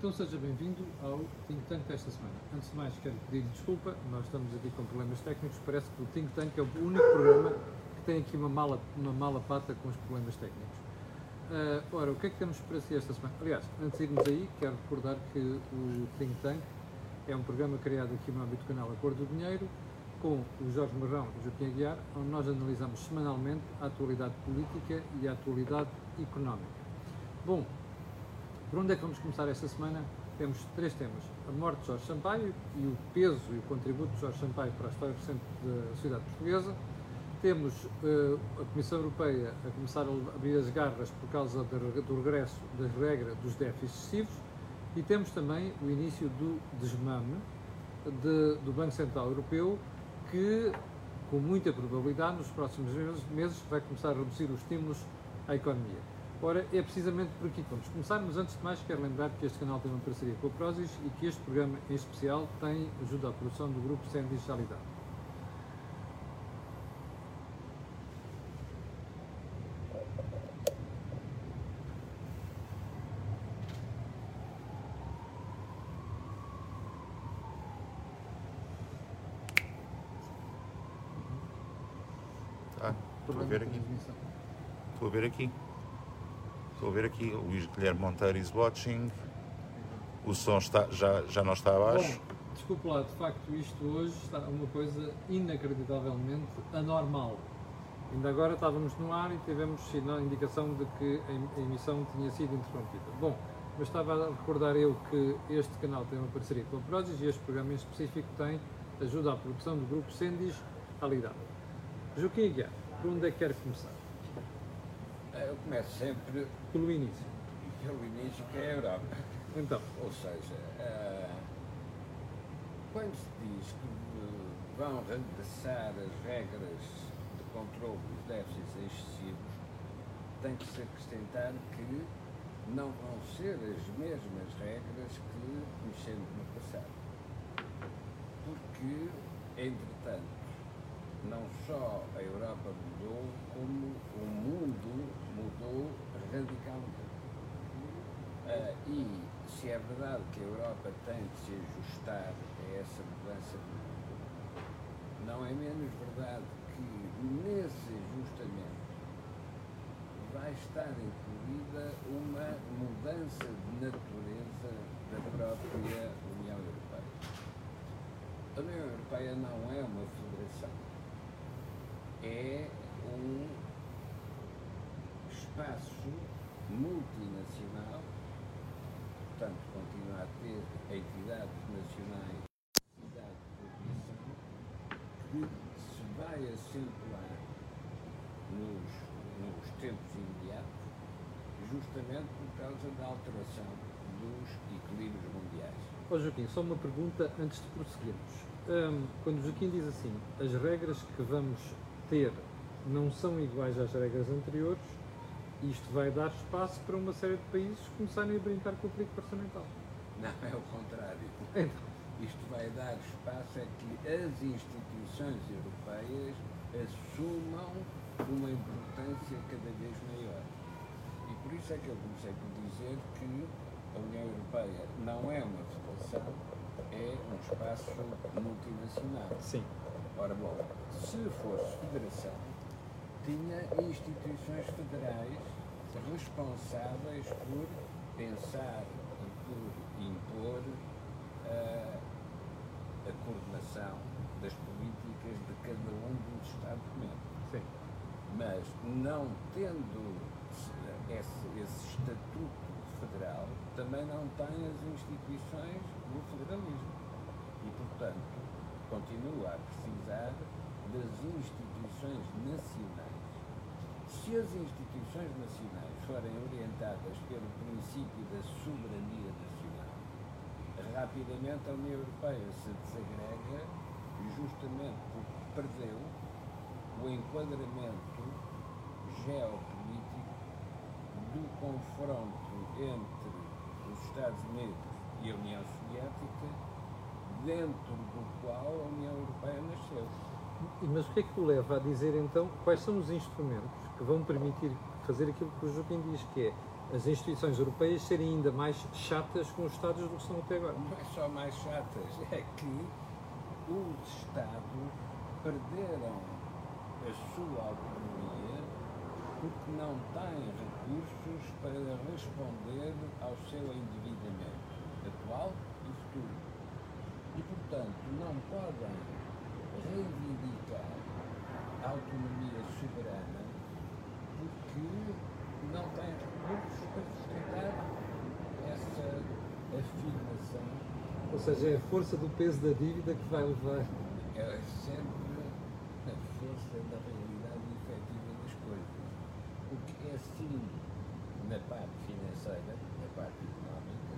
Então seja bem-vindo ao Think Tank desta semana. Antes de mais, quero pedir desculpa, nós estamos aqui com problemas técnicos. Parece que o Think Tank é o único programa que tem aqui uma mala, uma mala pata com os problemas técnicos. Uh, ora, o que é que temos para si esta semana? Aliás, antes de irmos aí, quero recordar que o Think Tank é um programa criado aqui no âmbito do canal Acordo do Dinheiro, com o Jorge Marrão e o Joaquim Aguiar, onde nós analisamos semanalmente a atualidade política e a atualidade económica. Bom, por onde é que vamos começar esta semana? Temos três temas. A morte de Jorge Sampaio e o peso e o contributo de Jorge Sampaio para a história recente da sociedade portuguesa. Temos uh, a Comissão Europeia a começar a abrir as garras por causa do regresso das regras dos déficits excessivos e temos também o início do desmame de, do Banco Central Europeu que, com muita probabilidade, nos próximos meses vai começar a reduzir os estímulos à economia. Ora, é precisamente por aqui que vamos começar, mas antes de mais quero lembrar que este canal tem uma parceria com a Prozis e que este programa em especial tem ajuda à produção do grupo Sem Digitalidade. Tá, estou a ver aqui. Estou a ver aqui. Ver aqui, o Luís Guilherme Monteiro is watching. O som está, já, já não está abaixo. Bom, desculpe lá, de facto isto hoje está uma coisa inacreditavelmente anormal. Ainda agora estávamos no ar e tivemos a indicação de que a emissão tinha sido interrompida. Bom, mas estava a recordar eu que este canal tem uma parceria com a Prozis e este programa em específico tem ajuda à produção do grupo Sendis Alidade. Aguiar, por onde é que quer começar? Eu começo sempre pelo início. Pelo início, que é a Europa. Então. Ou seja, uh, quando se diz que vão regressar as regras de controle dos déficits excessivos, tem que se acrescentar que não vão ser as mesmas regras que conhecemos no passado. Porque, entretanto, não só a Europa mudou, como o mundo mudou radicalmente. Uh, e se é verdade que a Europa tem de se ajustar a essa mudança do mundo, não é menos verdade que nesse ajustamento vai estar incluída uma mudança de natureza da própria União Europeia. A União Europeia não é uma federação é um espaço multinacional, portanto, continua a ter entidades nacionais que se vai acentuar nos, nos tempos imediatos, justamente por causa da alteração dos equilíbrios mundiais. Ó oh, Joaquim, só uma pergunta antes de prosseguirmos. Um, quando o Joaquim diz assim, as regras que vamos ter não são iguais às regras anteriores, isto vai dar espaço para uma série de países começarem a brincar com o político orçamental. Não, é o contrário. Então. Isto vai dar espaço a que as instituições europeias assumam uma importância cada vez maior. E por isso é que eu comecei por dizer que a União Europeia não é uma federação, é um espaço multinacional. Sim. Ora bom, se fosse federação, tinha instituições federais responsáveis por pensar e por impor uh, a coordenação das políticas de cada um dos Estados-membros. Sim. Mas não tendo esse, esse estatuto federal, também não tem as instituições do federalismo. E, portanto, continua a precisar das instituições nacionais. Se as instituições nacionais forem orientadas pelo princípio da soberania nacional, rapidamente a União Europeia se desagrega justamente porque perdeu o enquadramento geopolítico do confronto entre os Estados Unidos e a União Soviética dentro do qual a União Europeia nasceu. Mas o que é que o leva a dizer então quais são os instrumentos que vão permitir fazer aquilo que o Joaquim diz, que é as instituições europeias serem ainda mais chatas com os Estados do que são até agora. Não é só mais chatas, é que os Estados perderam a sua autonomia porque não têm recursos para responder ao seu endividamento atual e futuro. E, portanto, não podem reivindicar a autonomia soberana porque não têm recursos para sustentar essa afirmação. Ou seja, é a força do peso da dívida que vai levar. É sempre a força da realidade efetiva das coisas. Porque é assim, na parte financeira, na parte económica,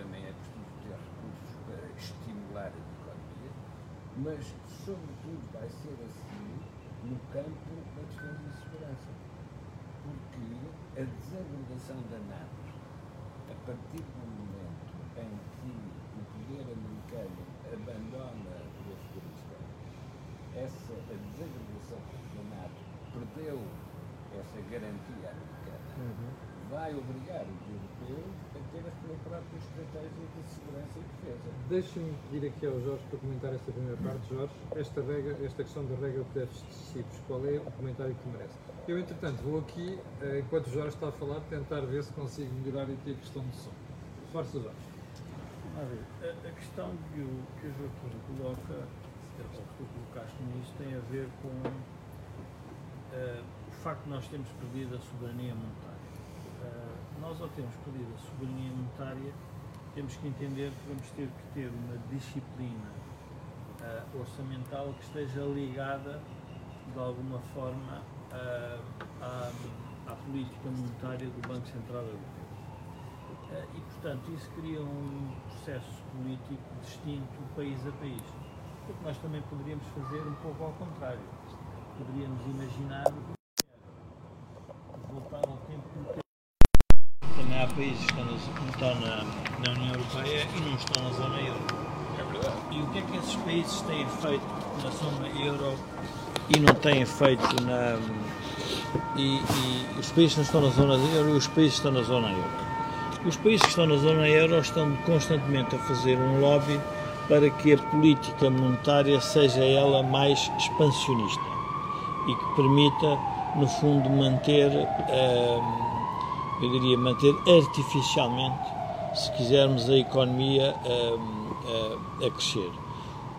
também é preciso ter recursos para estimular a economia, mas, sobretudo, vai ser assim no campo da defesa e segurança. Porque a desagregação da NATO, a partir do momento em que o poder americano abandona o Afeganistão, essa desagregação da NATO perdeu essa garantia americana, vai obrigar os europeus a ter a sua própria estratégia de segurança e defesa. Deixa-me pedir aqui ao Jorge para comentar esta primeira parte. Jorge, esta, regra, esta questão da regra de déficit excessivos, qual é o comentário que merece? Eu, entretanto, vou aqui, eh, enquanto o Jorge está a falar, tentar ver se consigo melhorar aqui a questão do som. Força, Jorge. A a, questão que o, que o Joaquim coloca, ou que tu colocaste nisso, tem a ver com eh, o facto de nós termos perdido a soberania monetária. Nós, ao termos perdido a soberania monetária, temos que entender que vamos ter que ter uma disciplina eh, orçamental que esteja ligada, de alguma forma, eh, à, à política monetária do Banco Central Europeu. Eh, E, portanto, isso cria um processo político distinto país a país. O que nós também poderíamos fazer um pouco ao contrário. Poderíamos imaginar que voltar ao tempo do há países que estão, na, na, União Europeia e não estão na zona euro. É verdade. E o que é que esses países têm feito na zona euro e não têm feito na. E, e os países que não estão na zona euro e os países que estão na zona euro. Os países que estão na zona euro estão constantemente a fazer um lobby para que a política monetária seja ela mais expansionista e que permita, no fundo, manter, hum, eu diria, manter artificialmente, se quisermos, a economia hum, a, a crescer.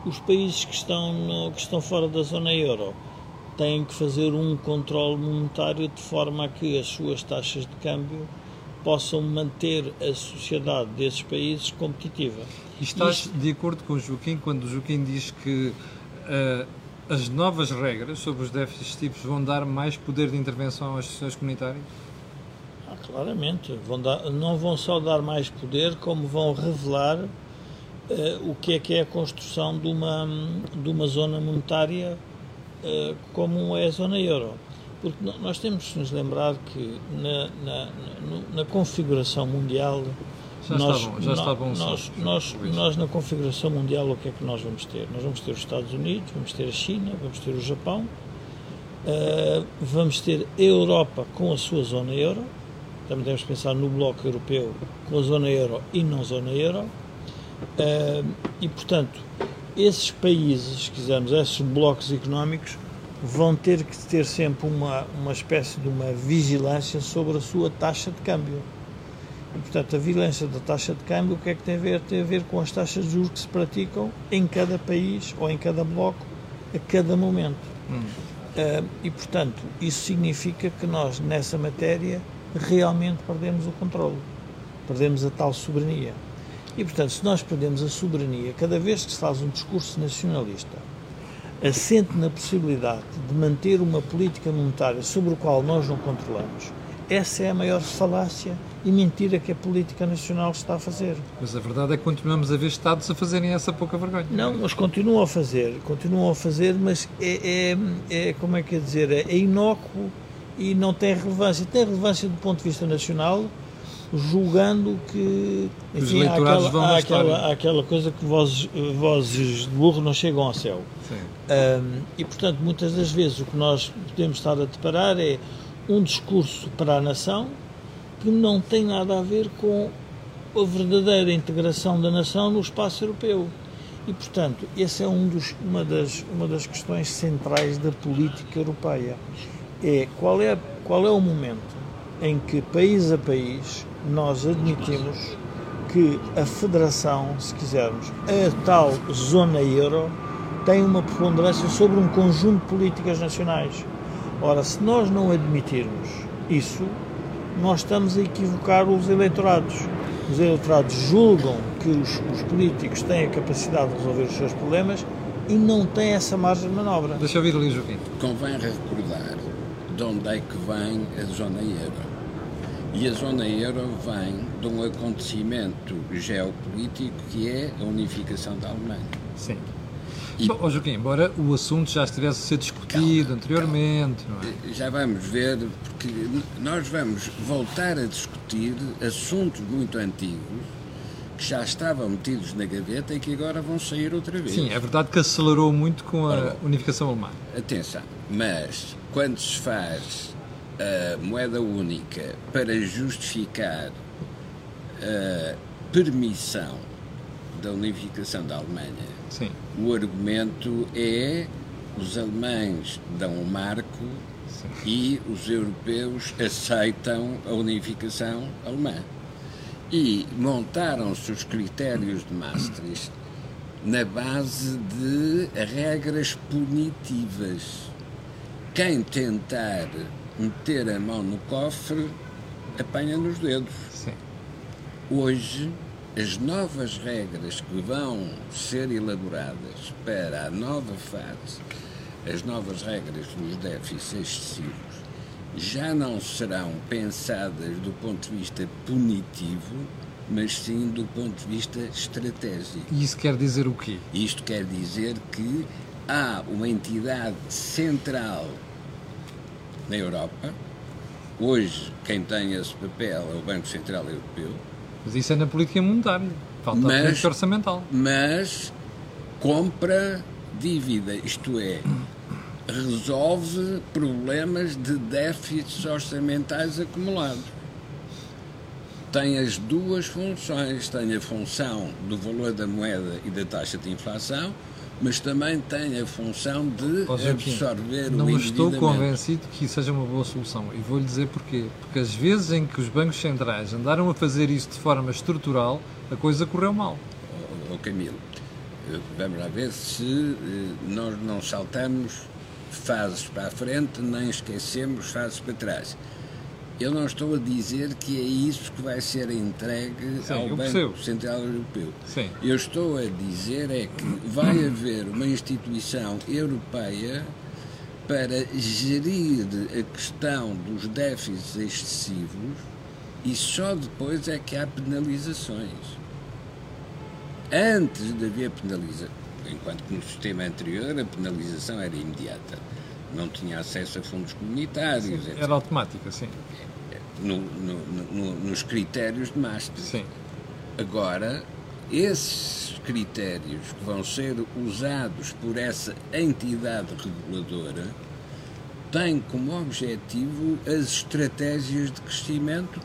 Os países que estão, no- que estão fora da zona euro têm que fazer um controle monetário de forma a que as suas taxas de câmbio possam manter a sociedade desses países competitiva. E estás Isto- de acordo com o Joaquim quando o Joaquim diz que eh, as novas regras sobre os déficits tipos vão dar mais poder de intervenção às instituições comunitárias? Claramente, vão dar- não vão só dar mais poder, como vão revelar eh, o que é que é a construção de uma, de uma zona monetária eh, como é a zona euro. Porque nós temos que nos lembrar que na, na, na- configuração mundial Já nós, está bom, já está bom nós, nós, nós na configuração mundial o que é que nós vamos ter? Nós vamos ter os Estados Unidos, vamos ter a China, vamos ter o Japão, Uh, vamos ter a Europa com a sua zona euro, também temos que pensar no bloco europeu com a zona euro e não zona euro, Uh, e portanto, esses países, se quisermos, esses blocos económicos, vão ter que ter sempre uma, uma espécie de uma vigilância sobre a sua taxa de câmbio. E, portanto, a vigilância da taxa de câmbio, o que é que tem a ver? Tem a ver com as taxas de juros que se praticam em cada país ou em cada bloco, a cada momento. Ah, e, portanto, isso significa que nós, nessa matéria, realmente perdemos o controle, perdemos a tal soberania. E, portanto, se nós perdemos a soberania, cada vez que se faz um discurso nacionalista, assente na possibilidade de manter uma política monetária sobre o qual nós não controlamos, essa é a maior falácia e mentira que a política nacional está a fazer. Mas a verdade é que continuamos a ver Estados a fazerem essa pouca vergonha. Não, mas continuam a fazer, continuam a fazer, mas é, é, é como é que é dizer, é inócuo e não tem relevância. Tem relevância do ponto de vista nacional, julgando que Os enfim, há eleitorados aquela, vão há aquela, há aquela coisa que vozes, vozes de burro não chegam ao céu. Sim. Ahm, e, portanto, muitas das vezes o que nós podemos estar a deparar é um discurso para a nação que não tem nada a ver com a verdadeira integração da nação no espaço europeu. E, portanto, essa é um dos, uma, das, uma das questões centrais da política europeia. É qual, é qual é o momento em que, país a país, nós admitimos que a federação, se quisermos, a tal zona euro, tem uma preponderância sobre um conjunto de políticas nacionais. Ora, se nós não admitirmos isso, nós estamos a equivocar os eleitorados. Os eleitorados julgam que os, os políticos têm a capacidade de resolver os seus problemas e não têm essa margem de manobra. Deixa eu ouvir ali, Joaquim. Convém recordar de onde é que vem a zona euro. E a zona euro vem de um acontecimento geopolítico que é a unificação da Alemanha. Sim. E... Bom, Joaquim, embora o assunto já estivesse a ser discutido calma, anteriormente, calma. É? Já vamos ver, porque nós vamos voltar a discutir assuntos muito antigos que já estavam metidos na gaveta e que agora vão sair outra vez. Sim, é verdade que acelerou muito com a unificação alemã. Atenção, mas quando se faz a moeda única para justificar a permissão da unificação da Alemanha, Sim. o argumento é os alemães dão o um marco Sim. e os europeus aceitam a unificação alemã. E montaram-se os critérios de Maastricht na base de regras punitivas. Quem tentar meter a mão no cofre apanha nos dedos. Sim. Hoje as novas regras que vão ser elaboradas para a nova fase, as novas regras dos déficits excessivos, já não serão pensadas do ponto de vista punitivo, mas sim do ponto de vista estratégico. E isso quer dizer o quê? Isto quer dizer que há uma entidade central na Europa. Hoje, quem tem esse papel é o Banco Central Europeu mas isso é na política monetária. Falta mas, a política orçamental. Mas compra dívida, isto é, resolve problemas de déficits orçamentais acumulados. Tem as duas funções, tem a função do valor da moeda e da taxa de inflação, mas também tem a função de absorver o Não estou convencido que isso seja uma boa solução e vou-lhe dizer porquê. Porque as vezes em que os bancos centrais andaram a fazer isso de forma estrutural, a coisa correu mal. Oh, oh Camilo, eh, vamos lá ver se eh, nós não saltamos fases para a frente, nem esquecemos fases para trás. Eu não estou a dizer que é isso que vai ser entregue Sim, ao Banco percebo. Central Europeu. Sim. Eu estou a dizer é que vai haver uma instituição europeia para gerir a questão dos déficits excessivos e só depois é que há penalizações. Antes de haver penalização, enquanto que no sistema anterior a penalização era imediata, não tinha acesso a fundos comunitários. Sim, era automática, sim no, no, no, nos critérios de Maastricht. Sim. Agora, esses critérios que vão ser usados por essa entidade reguladora têm como objetivo as estratégias de crescimento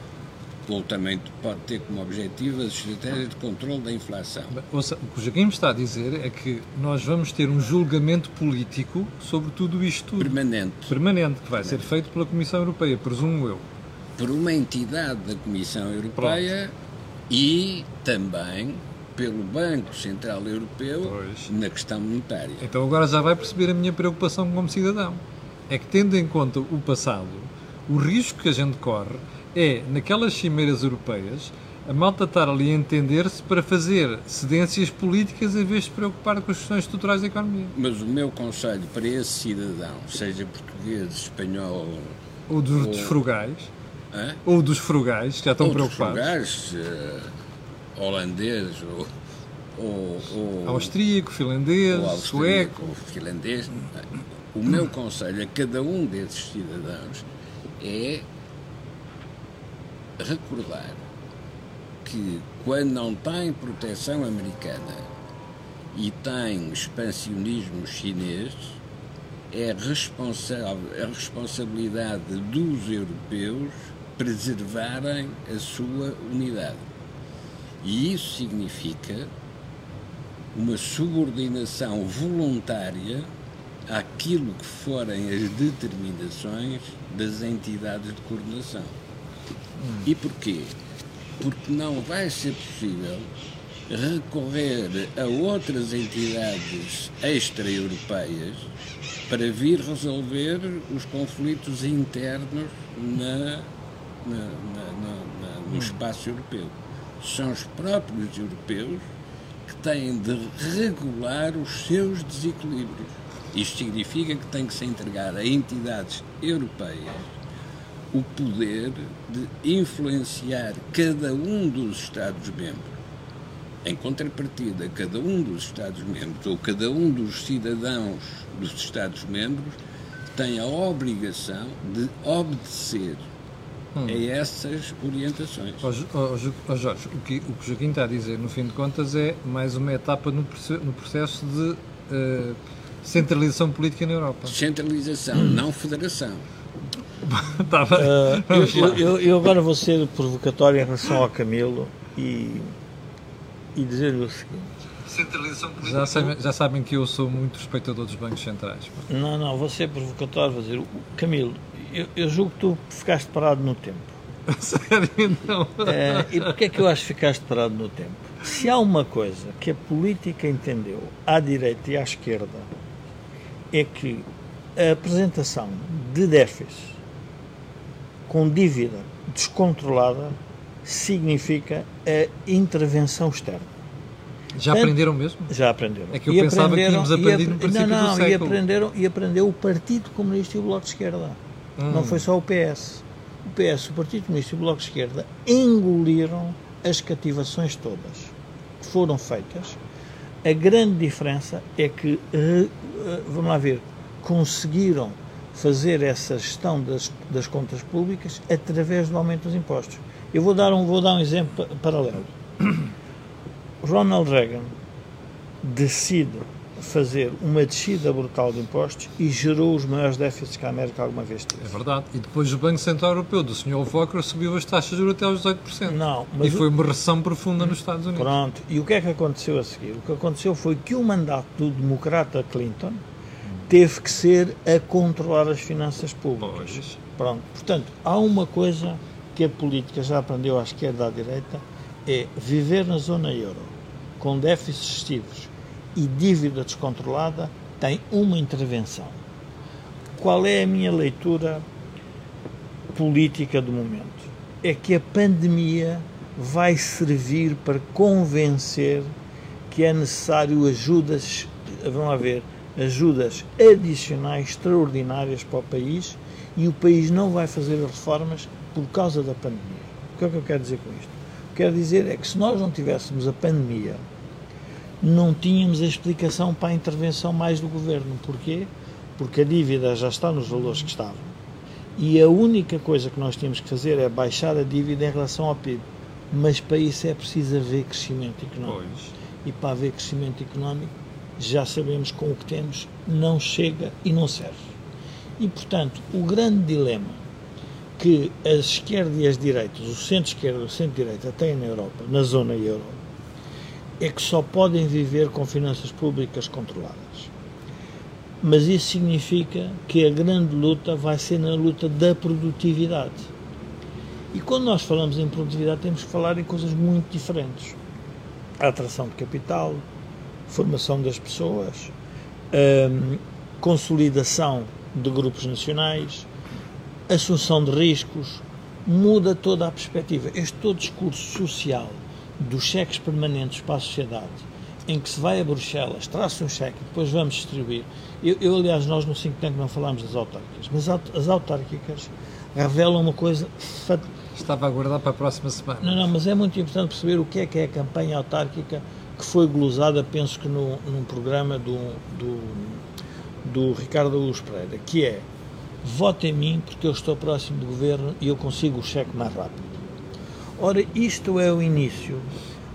ou também pode ter como objetivo as estratégias de controle da inflação. Ouça, o que o Joaquim está a dizer é que nós vamos ter um julgamento político sobre tudo isto. Permanente. Permanente, que vai Permanente. ser feito pela Comissão Europeia, presumo eu por uma entidade da Comissão Europeia Pronto. e também pelo Banco Central Europeu pois. na questão monetária. Então agora já vai perceber a minha preocupação como cidadão. É que tendo em conta o passado, o risco que a gente corre é, naquelas cimeiras europeias, a malta estar ali a entender-se para fazer cedências políticas em vez de se preocupar com as questões estruturais da economia. Mas o meu conselho para esse cidadão, seja português, espanhol ou dos, ou, frugais, Hã? Ou dos frugais, que já estão ou preocupados. Dos frugais, uh, holandês, ou, ou, ou, austríaco, finlandês, ou sueco. finlandês. O meu conselho a cada um desses cidadãos é recordar que quando não tem proteção americana e tem expansionismo chinês, é responsável, a responsabilidade dos europeus preservarem a sua unidade. E isso significa uma subordinação voluntária àquilo que forem as determinações das entidades de coordenação. Hum. E porquê? Porque não vai ser possível recorrer a outras entidades extra-europeias para vir resolver os conflitos internos na, na, na, no hum. espaço europeu. São os próprios europeus que têm de regular os seus desequilíbrios. Isto significa que tem que se entregar a entidades europeias o poder de influenciar cada um dos Estados-membros. Em contrapartida, cada um dos Estados-membros ou cada um dos cidadãos dos Estados-membros tem a obrigação de obedecer hum. a essas orientações. Oh, oh, Jorge, o que, o que Joaquim está a dizer, no fim de contas, é mais uma etapa no, no processo de uh, centralização política na Europa. Centralização, hum. não federação. tá uh, eu, eu, eu, agora vou ser provocatório em relação ao Camilo e, e dizer-lhe o seguinte. Já, sabem, já sabem que eu sou muito respeitador dos bancos centrais. Não, não, vou ser provocatório, vou dizer, Camilo, eu, eu julgo que tu ficaste parado no tempo. Sério, não? É, e porquê é que eu acho que ficaste parado no tempo? Se há uma coisa que a política entendeu à direita e à esquerda, é que a apresentação de déficit com dívida descontrolada significa a intervenção externa. Já Tanto, aprenderam mesmo? Já aprenderam. É que eu e pensava que tínhamos aprendido no princípio não, não, do século. E, aprenderam, e aprendeu o Partido Comunista e o Bloco de Esquerda. Hum. Não foi só o PS. O PS, o Partido Comunista e o Bloco de Esquerda engoliram as cativações todas que foram feitas. A grande diferença é que, eh, eh, vamos lá ver, conseguiram fazer essa gestão das, das contas públicas através do aumento dos impostos. Eu vou dar um, vou dar um exemplo paralelo. Ronald Reagan decide fazer uma descida brutal de impostos e gerou os maiores déficits que a América alguma vez teve. É verdade. E depois o Banco Central Europeu do Sr. Volcker subiu as taxas de juros até aos 18%. Não, mas e foi uma recessão profunda nos Estados Unidos. Pronto. E o que é que aconteceu a seguir? O que aconteceu foi que o mandato do democrata Clinton teve que ser a controlar as finanças públicas. Pois. Pronto. Portanto, há uma coisa que a política já aprendeu à esquerda e à direita, é viver na zona euro, com déficits excessivos e dívida descontrolada, tem uma intervenção. Qual é a minha leitura política do momento? É que a pandemia vai servir para convencer que é necessário ajudas, vão haver ajudas adicionais extraordinárias para o país e o país não vai fazer reformas por causa da pandemia. O que é que eu quero dizer com isto? O que quero dizer é que se nós não tivéssemos a pandemia, não tínhamos a explicação para a intervenção mais do governo. Porquê? Porque a dívida já está nos valores que estavam. E a única coisa que nós temos que fazer é baixar a dívida em relação ao PIB. Mas para isso é preciso haver crescimento económico. Pois. E para haver crescimento económico, já sabemos com o que temos, não chega e não serve. E, portanto, o grande dilema que a esquerda e as direitas, o centro-esquerda e o centro-direita têm na Europa, na zona euro, é que só podem viver com finanças públicas controladas. Mas isso significa que a grande luta vai ser na luta da produtividade. E quando nós falamos em produtividade, temos que falar em coisas muito diferentes. A atração de capital, formação das pessoas, um, consolidação de grupos nacionais, assunção de riscos, muda toda a perspectiva. Este todo discurso social dos cheques permanentes para a sociedade, em que se vai a Bruxelas, traz-se um cheque e depois vamos distribuir. Eu, eu, aliás, nós no 5 Tank não falámos das autárquicas, mas as autárquicas revelam uma coisa. Estava a aguardar para a próxima semana. Não, não, mas é muito importante perceber o que é que é a campanha autárquica que foi glosada, penso que no, num programa do, do, do Ricardo Luz Pereira, que é vote em mim porque eu estou próximo do governo e eu consigo o cheque mais rápido. Ora, isto é o início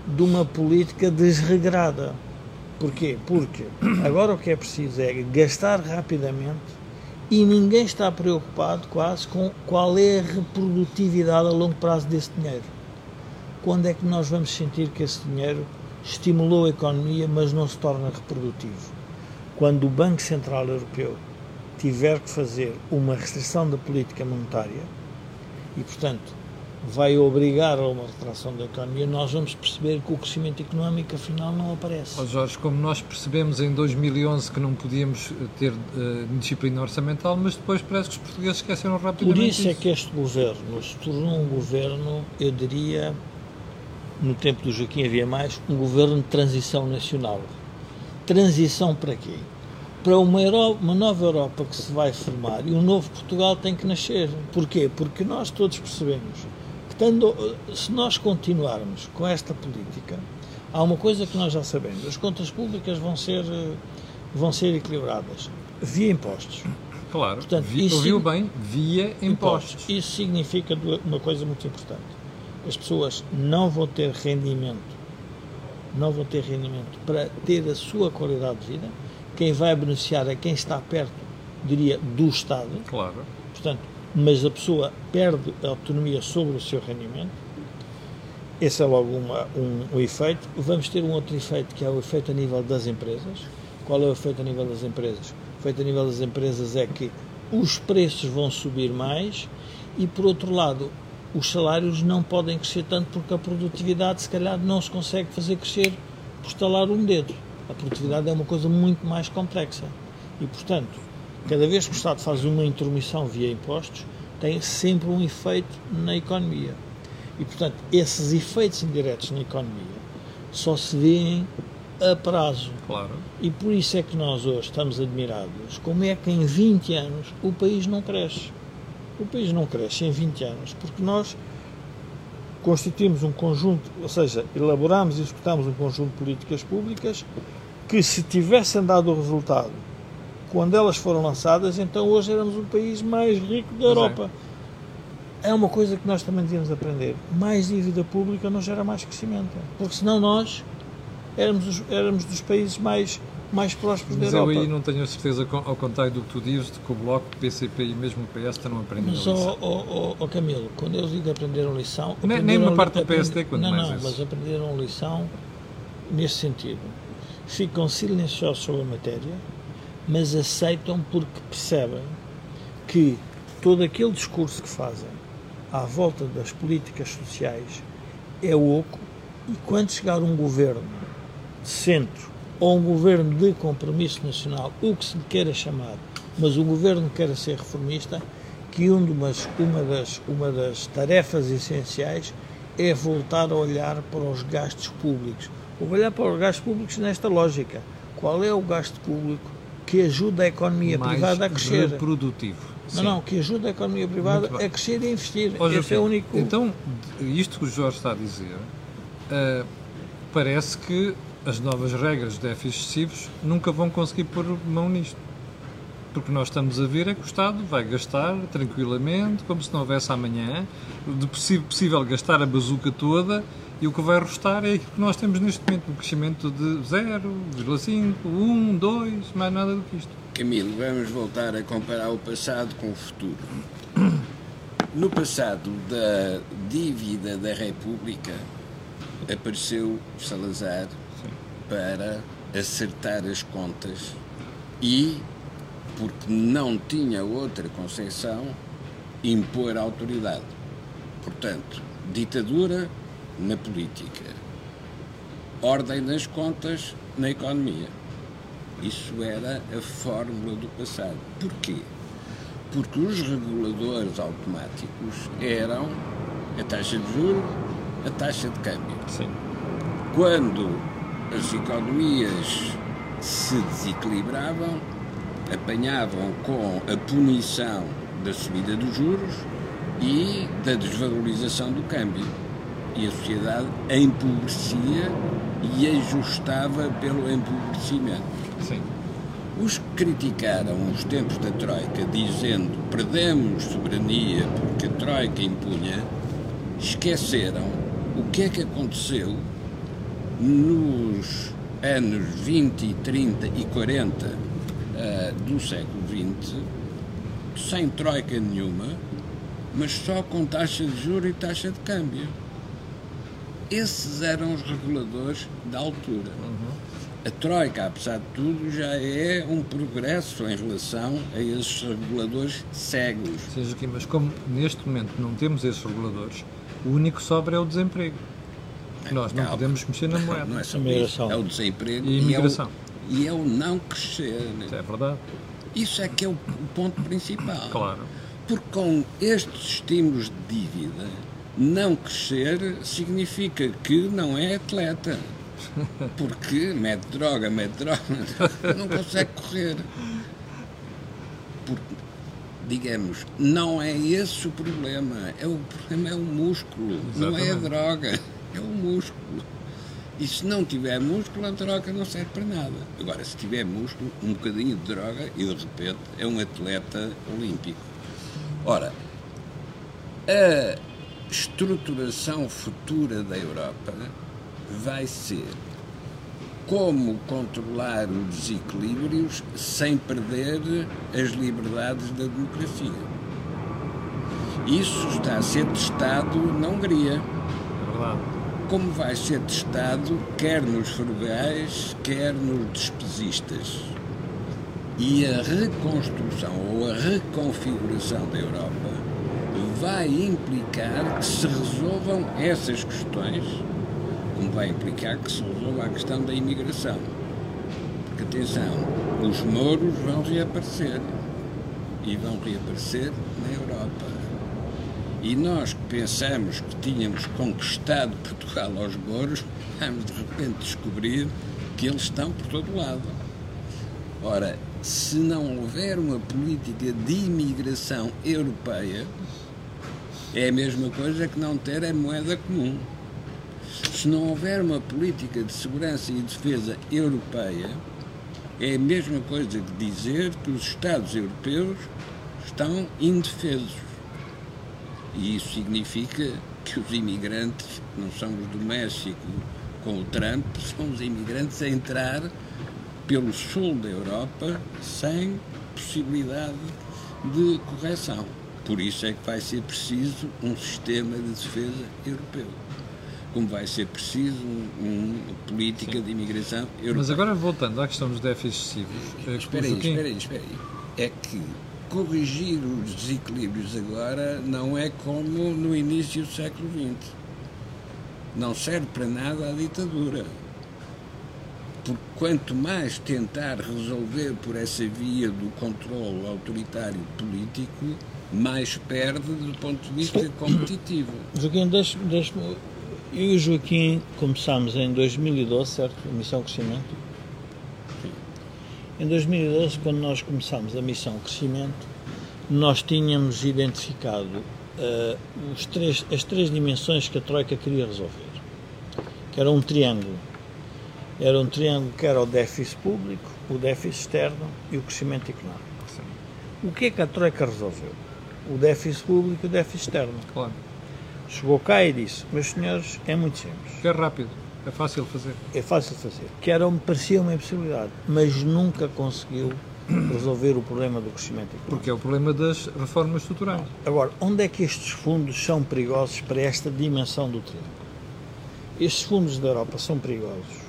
de uma política desregrada. Porquê? Porque agora o que é preciso é gastar rapidamente e ninguém está preocupado quase com qual é a reprodutividade a longo prazo desse dinheiro. Quando é que nós vamos sentir que esse dinheiro estimulou a economia, mas não se torna reprodutivo? Quando o Banco Central Europeu tiver que fazer uma restrição da política monetária e, portanto, vai obrigar a uma retração da economia, nós vamos perceber que o crescimento económico afinal não aparece. Oh Jorge, como nós percebemos em 2011 que não podíamos eh, ter uh, disciplina orçamental, mas depois parece que os portugueses esqueceram rapidamente Por isso, isso. é que este governo se tornou um governo, eu diria, no tempo do Joaquim havia mais, um governo de transição nacional. Transição para quê? Para uma, Europa, uma nova Europa que se vai formar e um novo Portugal tem que nascer. Porquê? Porque nós todos percebemos Estando, se nós continuarmos com esta política, há uma coisa que nós já sabemos: as contas públicas vão ser, vão ser equilibradas via impostos. Claro, Portanto, Vi, ouviu bem, via impostos. impostos. Isso significa uma coisa muito importante. As pessoas não vão ter rendimento, não vão ter rendimento para ter a sua qualidade de vida. Quem vai beneficiar é quem está perto, diria, do Estado. Claro. Portanto, mas a pessoa perde a autonomia sobre o seu rendimento. Esse é logo uma, um, um, efeito. Vamos ter um outro efeito que é o efeito a nível das empresas. Qual é o efeito a nível das empresas? O efeito a nível das empresas é que os preços vão subir mais e, por outro lado, os salários não podem crescer tanto porque a produtividade, se calhar, não se consegue fazer crescer por estalar um dedo. A produtividade é uma coisa muito mais complexa. E, portanto, Cada vez que o Estado faz uma intromissão via impostos, tem sempre um efeito na economia. E, portanto, esses efeitos indiretos na economia só se veem a prazo. Claro. E por isso é que nós hoje estamos admirados. Como é que em 20 anos o país não cresce? O país não cresce em 20 anos porque nós constituímos um conjunto, ou seja, elaboramos e executamos um conjunto de políticas públicas que, se tivessem dado o resultado quando elas foram lançadas, então hoje éramos o país mais rico da é. Europa. É. é uma coisa que nós também devíamos aprender. Mais dívida pública não gera mais crescimento. Porque senão nós éramos, os, éramos dos países mais, mais prósperos Mas da Europa. Mas eu aí não tenho a certeza, ao contrário do que tu dizes, de que o Bloco, o PCP e mesmo o PS estão a aprender Mas, a lição. Mas, oh, Camilo, quando eu digo aprenderam lição... Nem, nem uma parte do PSD, quando não, mais Não, isso. mas aprenderam lição nesse sentido. Ficam silenciosos sobre a matéria, mas aceitam porque percebem que todo aquele discurso que fazem à volta das políticas sociais é oco e quando chegar um governo de centro ou um governo de compromisso nacional, o que se lhe queira chamar, mas o governo queira ser reformista, que um de umas, uma, das, uma das tarefas essenciais é voltar a olhar para os gastos públicos. Olhar para os gastos públicos nesta lógica. Qual é o gasto público que ajuda a economia mais privada a crescer. produtivo. Não, não, que ajuda a economia privada a crescer e investir. Hoje, Esse é o único. Então, isto que o Jorge está a dizer, uh, parece que as novas regras de déficit excessivos nunca vão conseguir pôr mão nisto. Porque nós estamos a ver é que o Estado vai gastar tranquilamente, como se não houvesse amanhã, de possível gastar a bazuca toda e o que vai restar é aquilo que nós temos neste momento, um crescimento de 0,5, 1, 2, mais nada do que isto. Camilo, vamos voltar a comparar o passado com o futuro. No passado da dívida da República, apareceu Salazar. Para acertar as contas e, porque não tinha outra concepção, impor a autoridade. Portanto, ditadura na política, ordem das contas na economia. Isso era a fórmula do passado. Porquê? Porque os reguladores automáticos eram a taxa de juros, a taxa de câmbio. Sim. Quando as economias se desequilibravam, apanhavam com a punição da subida dos juros e da desvalorização do câmbio e a sociedade empobrecia e ajustava pelo empobrecimento. Sim. Os que criticaram os tempos da Troika, dizendo perdemos soberania porque a Troika impunha, esqueceram o que é que aconteceu nos anos 20, 30 e 40 uh, do século XX, sem troika nenhuma, mas só com taxa de juros e taxa de câmbio. Esses eram os reguladores da altura. A Troika, apesar de tudo, já é um progresso em relação a esses reguladores cegos. Seja aqui, mas como neste momento não temos esses reguladores, o único que sobra é o desemprego. Nós não podemos mexer na moeda. Não é só Imigração. isso, é o desemprego E a imigração. é o, e é o não crescer. Isso é verdade, Isso é que é o, o ponto principal. claro. Porque com estes estímulos de dívida, não crescer significa que não é atleta. Porque mete droga, mete droga, não consegue correr. Porque, digamos, não é esse o problema. É o problema é o músculo, não é a Exatamente. droga, é o músculo. E se não tiver músculo, a droga não serve para nada. Agora, se tiver músculo, um bocadinho de droga e de repente é um atleta olímpico. Ora, a estruturação futura da Europa vai ser como controlar os desequilíbrios sem perder as liberdades da democracia. Isso está a ser testado na Hungria É verdade. Como vai ser testado quer nos frugais, quer nos despesistas. E a reconstrução ou a reconfiguração da Europa vai implicar que se resolvam essas questões, como vai implicar que se resolva a questão da imigração. Porque, atenção, os mouros vão reaparecer. E vão reaparecer. E nós que pensamos que tínhamos conquistado Portugal aos mouros, vamos de repente descobrir que eles estão por todo lado. Ora, se não houver uma política de imigração europeia, é a mesma coisa que não ter a moeda comum. Se não houver uma política de segurança e defesa europeia, é a mesma coisa que dizer que os Estados europeus estão indefesos. E isso significa que os imigrantes não são os do México com o Trump, são os imigrantes a entrar pelo sul da Europa sem possibilidade de correção. Por isso é que vai ser preciso um sistema de defesa europeu. Como vai ser preciso um- uma política de imigração europeia. Mas agora voltando à questão dos déficits excessivos, eh, Espera aí, Joaquim- espera aí, espera aí. É que corrigir os desequilíbrios agora não é como no início do século XX. Não serve para nada a ditadura. Porque quanto mais tentar resolver por essa via do controle autoritário político, mais perde do ponto de vista competitivo. Joaquim, deixe-me. deixe eu e o Joaquim começámos em 2012, certo? A Missão Crescimento. Em 2012, quando nós começámos a Missão Crescimento, nós tínhamos identificado eh, os três, as três dimensões que a Troika queria resolver. Que era um triângulo. Era um triângulo que era o déficit público, o déficit externo e o crescimento económico. O que é que a Troika resolveu? O déficit público e o déficit externo. Claro. Chegou cá e disse: Meus senhores, é muito simples. Que é rápido, é fácil fazer. É fácil fazer. Que era, me parecia uma impossibilidade, mas nunca conseguiu resolver o problema do crescimento económico. Porque é o problema das reformas estruturais. Agora, onde é que estes fundos são perigosos para esta dimensão do triângulo? Estes fundos da Europa são perigosos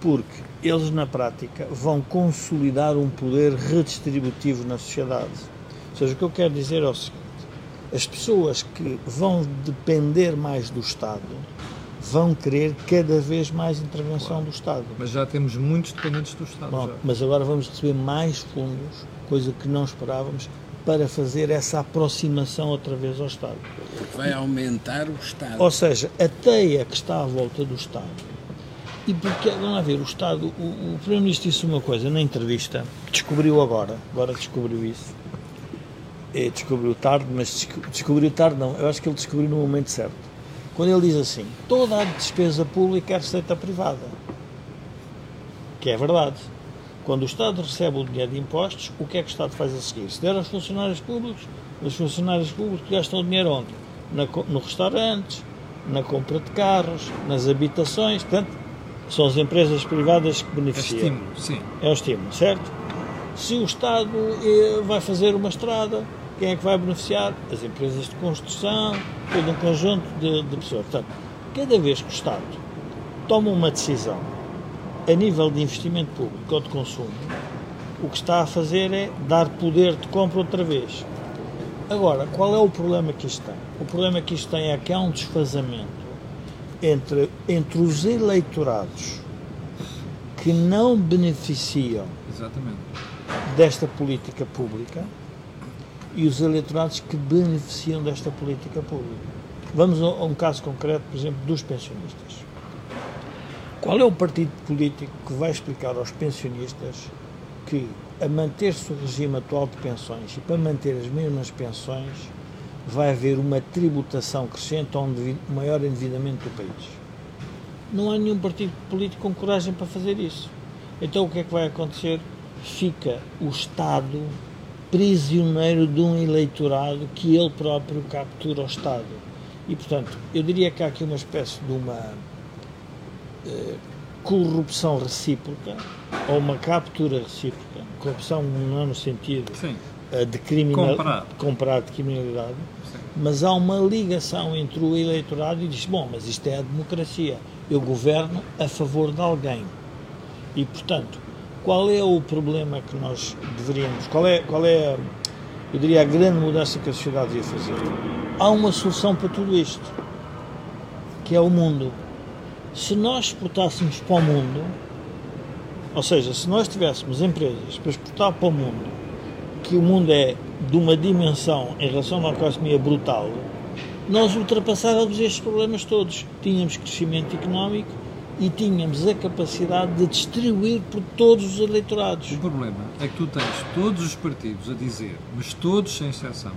porque eles, na prática, vão consolidar um poder redistributivo na sociedade. Ou seja, o que eu quero dizer é o seguinte: as pessoas que vão depender mais do Estado vão querer cada vez mais intervenção do Estado. Mas já temos muitos dependentes do Estado. Bom, já. mas agora vamos receber mais fundos, coisa que não esperávamos, para fazer essa aproximação outra vez ao Estado. Vai aumentar o Estado. Ou seja, a teia que está à volta do Estado. E porque, vamos lá ver, o Estado, o, o Primeiro-Ministro disse uma coisa na entrevista, descobriu agora, agora descobriu isso. E descobriu tarde, mas desco- descobriu tarde não, eu acho que ele descobriu no momento certo. Quando ele diz assim, toda a despesa pública é receita privada. Que é verdade. Quando o Estado recebe o dinheiro de impostos, o que é que o Estado faz a seguir? Se der aos funcionários públicos, os funcionários públicos gastam o dinheiro onde? Na, no restaurantes, na compra de carros, nas habitações, portanto, são as empresas privadas que É beneficiam. estímulo, sim. É o estímulo, certo? Se o Estado eh, vai fazer uma estrada, quem é que vai beneficiar? As empresas de construção, todo um conjunto de, de pessoas. Portanto, cada vez que o Estado toma uma decisão a nível de investimento público ou de consumo, o que está a fazer é dar poder de compra outra vez. Agora, qual é o problema que isto tem? O problema que isto tem é que há um desfazamento entre, entre os eleitorados que não beneficiam Exatamente. desta política pública e os eleitorados que beneficiam desta política pública. Vamos a um caso concreto, por exemplo, dos pensionistas. Qual é o partido político que vai explicar aos pensionistas que, a manter-se o regime atual de pensões e para manter as mesmas pensões, vai haver uma tributação crescente ou um maior endividamento do país? Não há nenhum partido político com coragem para fazer isso. Então o que é que vai acontecer? Fica o Estado prisioneiro de um eleitorado que ele próprio captura o Estado. E, portanto, eu diria que há aqui uma espécie de uma eh, corrupção recíproca ou uma captura recíproca. Corrupção não no sentido Sim. eh, de criminalidade, Comprar. comprar de criminalidade, Sim. mas há uma ligação entre o eleitorado e diz, bom, mas isto é a democracia, eu governo a favor de alguém. E, portanto, qual é o problema que nós deveríamos, qual é, qual é eu diria, a grande mudança que a sociedade devia fazer? Há uma solução para tudo isto, que é o mundo. Se nós exportássemos para o mundo, ou seja, se nós tivéssemos empresas para exportar para o mundo, que o mundo é de uma dimensão em relação à economia brutal, nós ultrapassávamos estes problemas todos. Tínhamos crescimento económico e tínhamos a capacidade de distribuir por todos os eleitorados. O problema é que tu tens todos os partidos a dizer, mas todos sem exceção,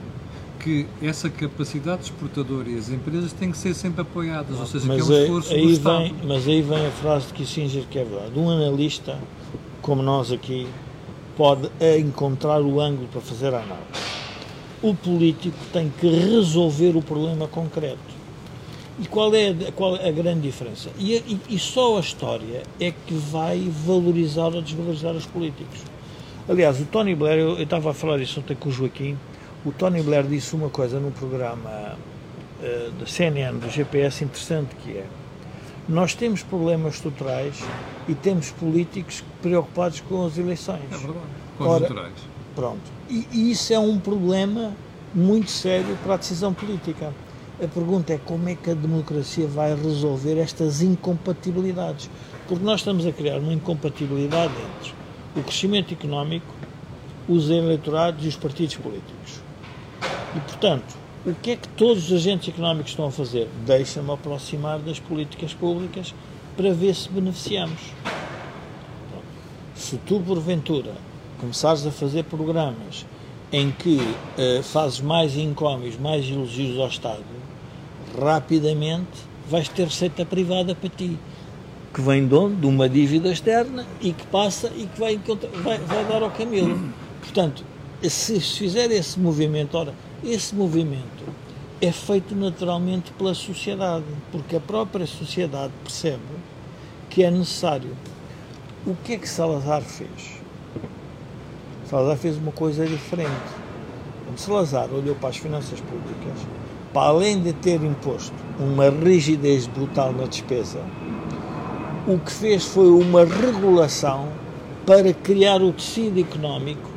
que essa capacidade exportadora e as empresas têm que ser sempre apoiadas, ou seja, Mas que é um aí, esforço do aí Estado. vem, mas aí vem a frase de Kissinger que é verdade. Um analista, como nós aqui, pode encontrar o ângulo para fazer a análise. O político tem que resolver o problema concreto. E qual é, a- qual é a grande diferença? E, e- e só a história é que vai valorizar ou desvalorizar os políticos. Aliás, o Tony Blair, eu, eu estava a falar isso ontem com o Joaquim, o Tony Blair disse uma coisa no programa eh, da CNN, do GPS, interessante que é nós temos problemas estruturais e temos políticos preocupados com as eleições. É verdade. Ora-. Pronto. E, e isso é um problema muito sério para a decisão política. A pergunta é como é que a democracia vai resolver estas incompatibilidades. Porque nós estamos a criar uma incompatibilidade entre o crescimento económico, os eleitorados e os partidos políticos. E, portanto, o que é que todos os agentes económicos estão a fazer? Deixa-me aproximar das políticas públicas para ver se beneficiamos. Se tu, porventura, começares a fazer programas em que eh, fazes mais encómios, mais elogios ao Estado, rapidamente vais ter receita privada para ti, que vem de onde? De uma dívida externa e que passa e que vai, vai, vai dar ao Camilo. Portanto, se fizer esse movimento, ora, esse movimento é feito naturalmente pela sociedade, porque a própria sociedade percebe que é necessário. O que é que Salazar fez? Salazar fez uma coisa diferente. Salazar olhou para as finanças públicas, para além de ter imposto uma rigidez brutal na despesa, o que fez foi uma regulação para criar o tecido económico,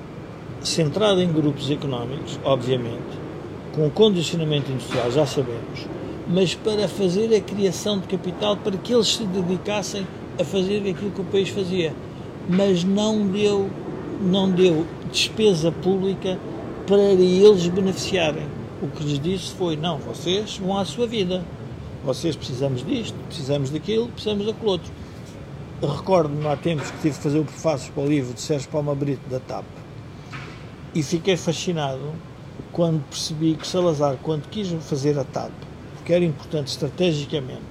centrado em grupos económicos, obviamente, com condicionamento industrial, já sabemos, mas para fazer a criação de capital para que eles se dedicassem a fazer aquilo que o país fazia. Mas não deu, não deu despesa pública para eles beneficiarem. O que lhes disse foi: não, vocês vão à sua vida. Vocês precisamos disto, precisamos daquilo, precisamos daquilo outro. Recordo-me há tempos que tive que fazer o prefácio para o livro de Sérgio Palma Brito da TAP e fiquei fascinado quando percebi que Salazar, quando quis fazer a TAP, porque era importante estrategicamente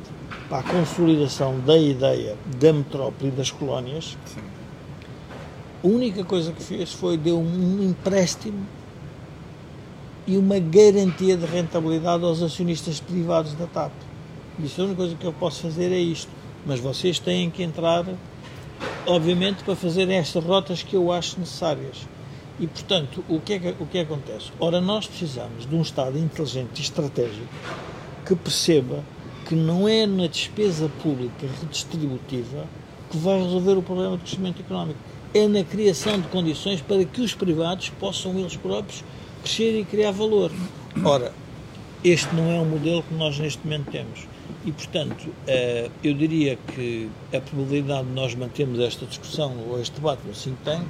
para a consolidação da ideia da metrópole e das colónias, Sim. a única coisa que fez foi deu um empréstimo e uma garantia de rentabilidade aos acionistas privados da TAP. Disse, a única coisa que eu posso fazer é isto, mas vocês têm que entrar obviamente, para fazer estas rotas que eu acho necessárias. E, portanto, o que, é que, o que acontece? Ora, nós precisamos de um Estado inteligente e estratégico que perceba que não é na despesa pública redistributiva que vai resolver o problema do crescimento económico. É na criação de condições para que os privados possam eles próprios crescer e criar valor. Ora, este não é o modelo que nós neste momento temos. E, portanto, eh, eu diria que a probabilidade de nós mantermos esta discussão ou este debate no think tank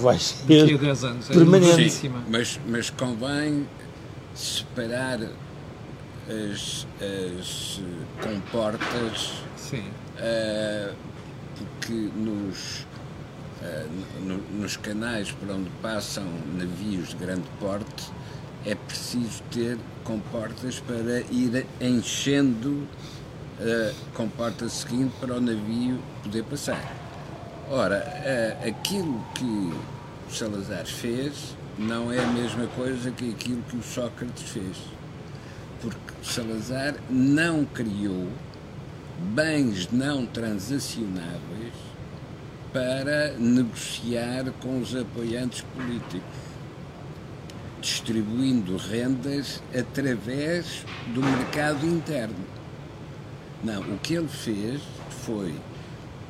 vai ser Daqui a 10 anos. É permanente. elevadíssima. Mas, mas convém separar as, as comportas Sim. eh, porque nos, no- nos canais por onde passam navios de grande porte é preciso ter comportas para ir enchendo a comporta seguinte para o navio poder passar. Ora, eh, aquilo que Salazar fez não é a mesma coisa que aquilo que o Sócrates fez. Porque Salazar não criou bens não transacionáveis para negociar com os apoiantes políticos, distribuindo rendas através do mercado interno. Não, o que ele fez foi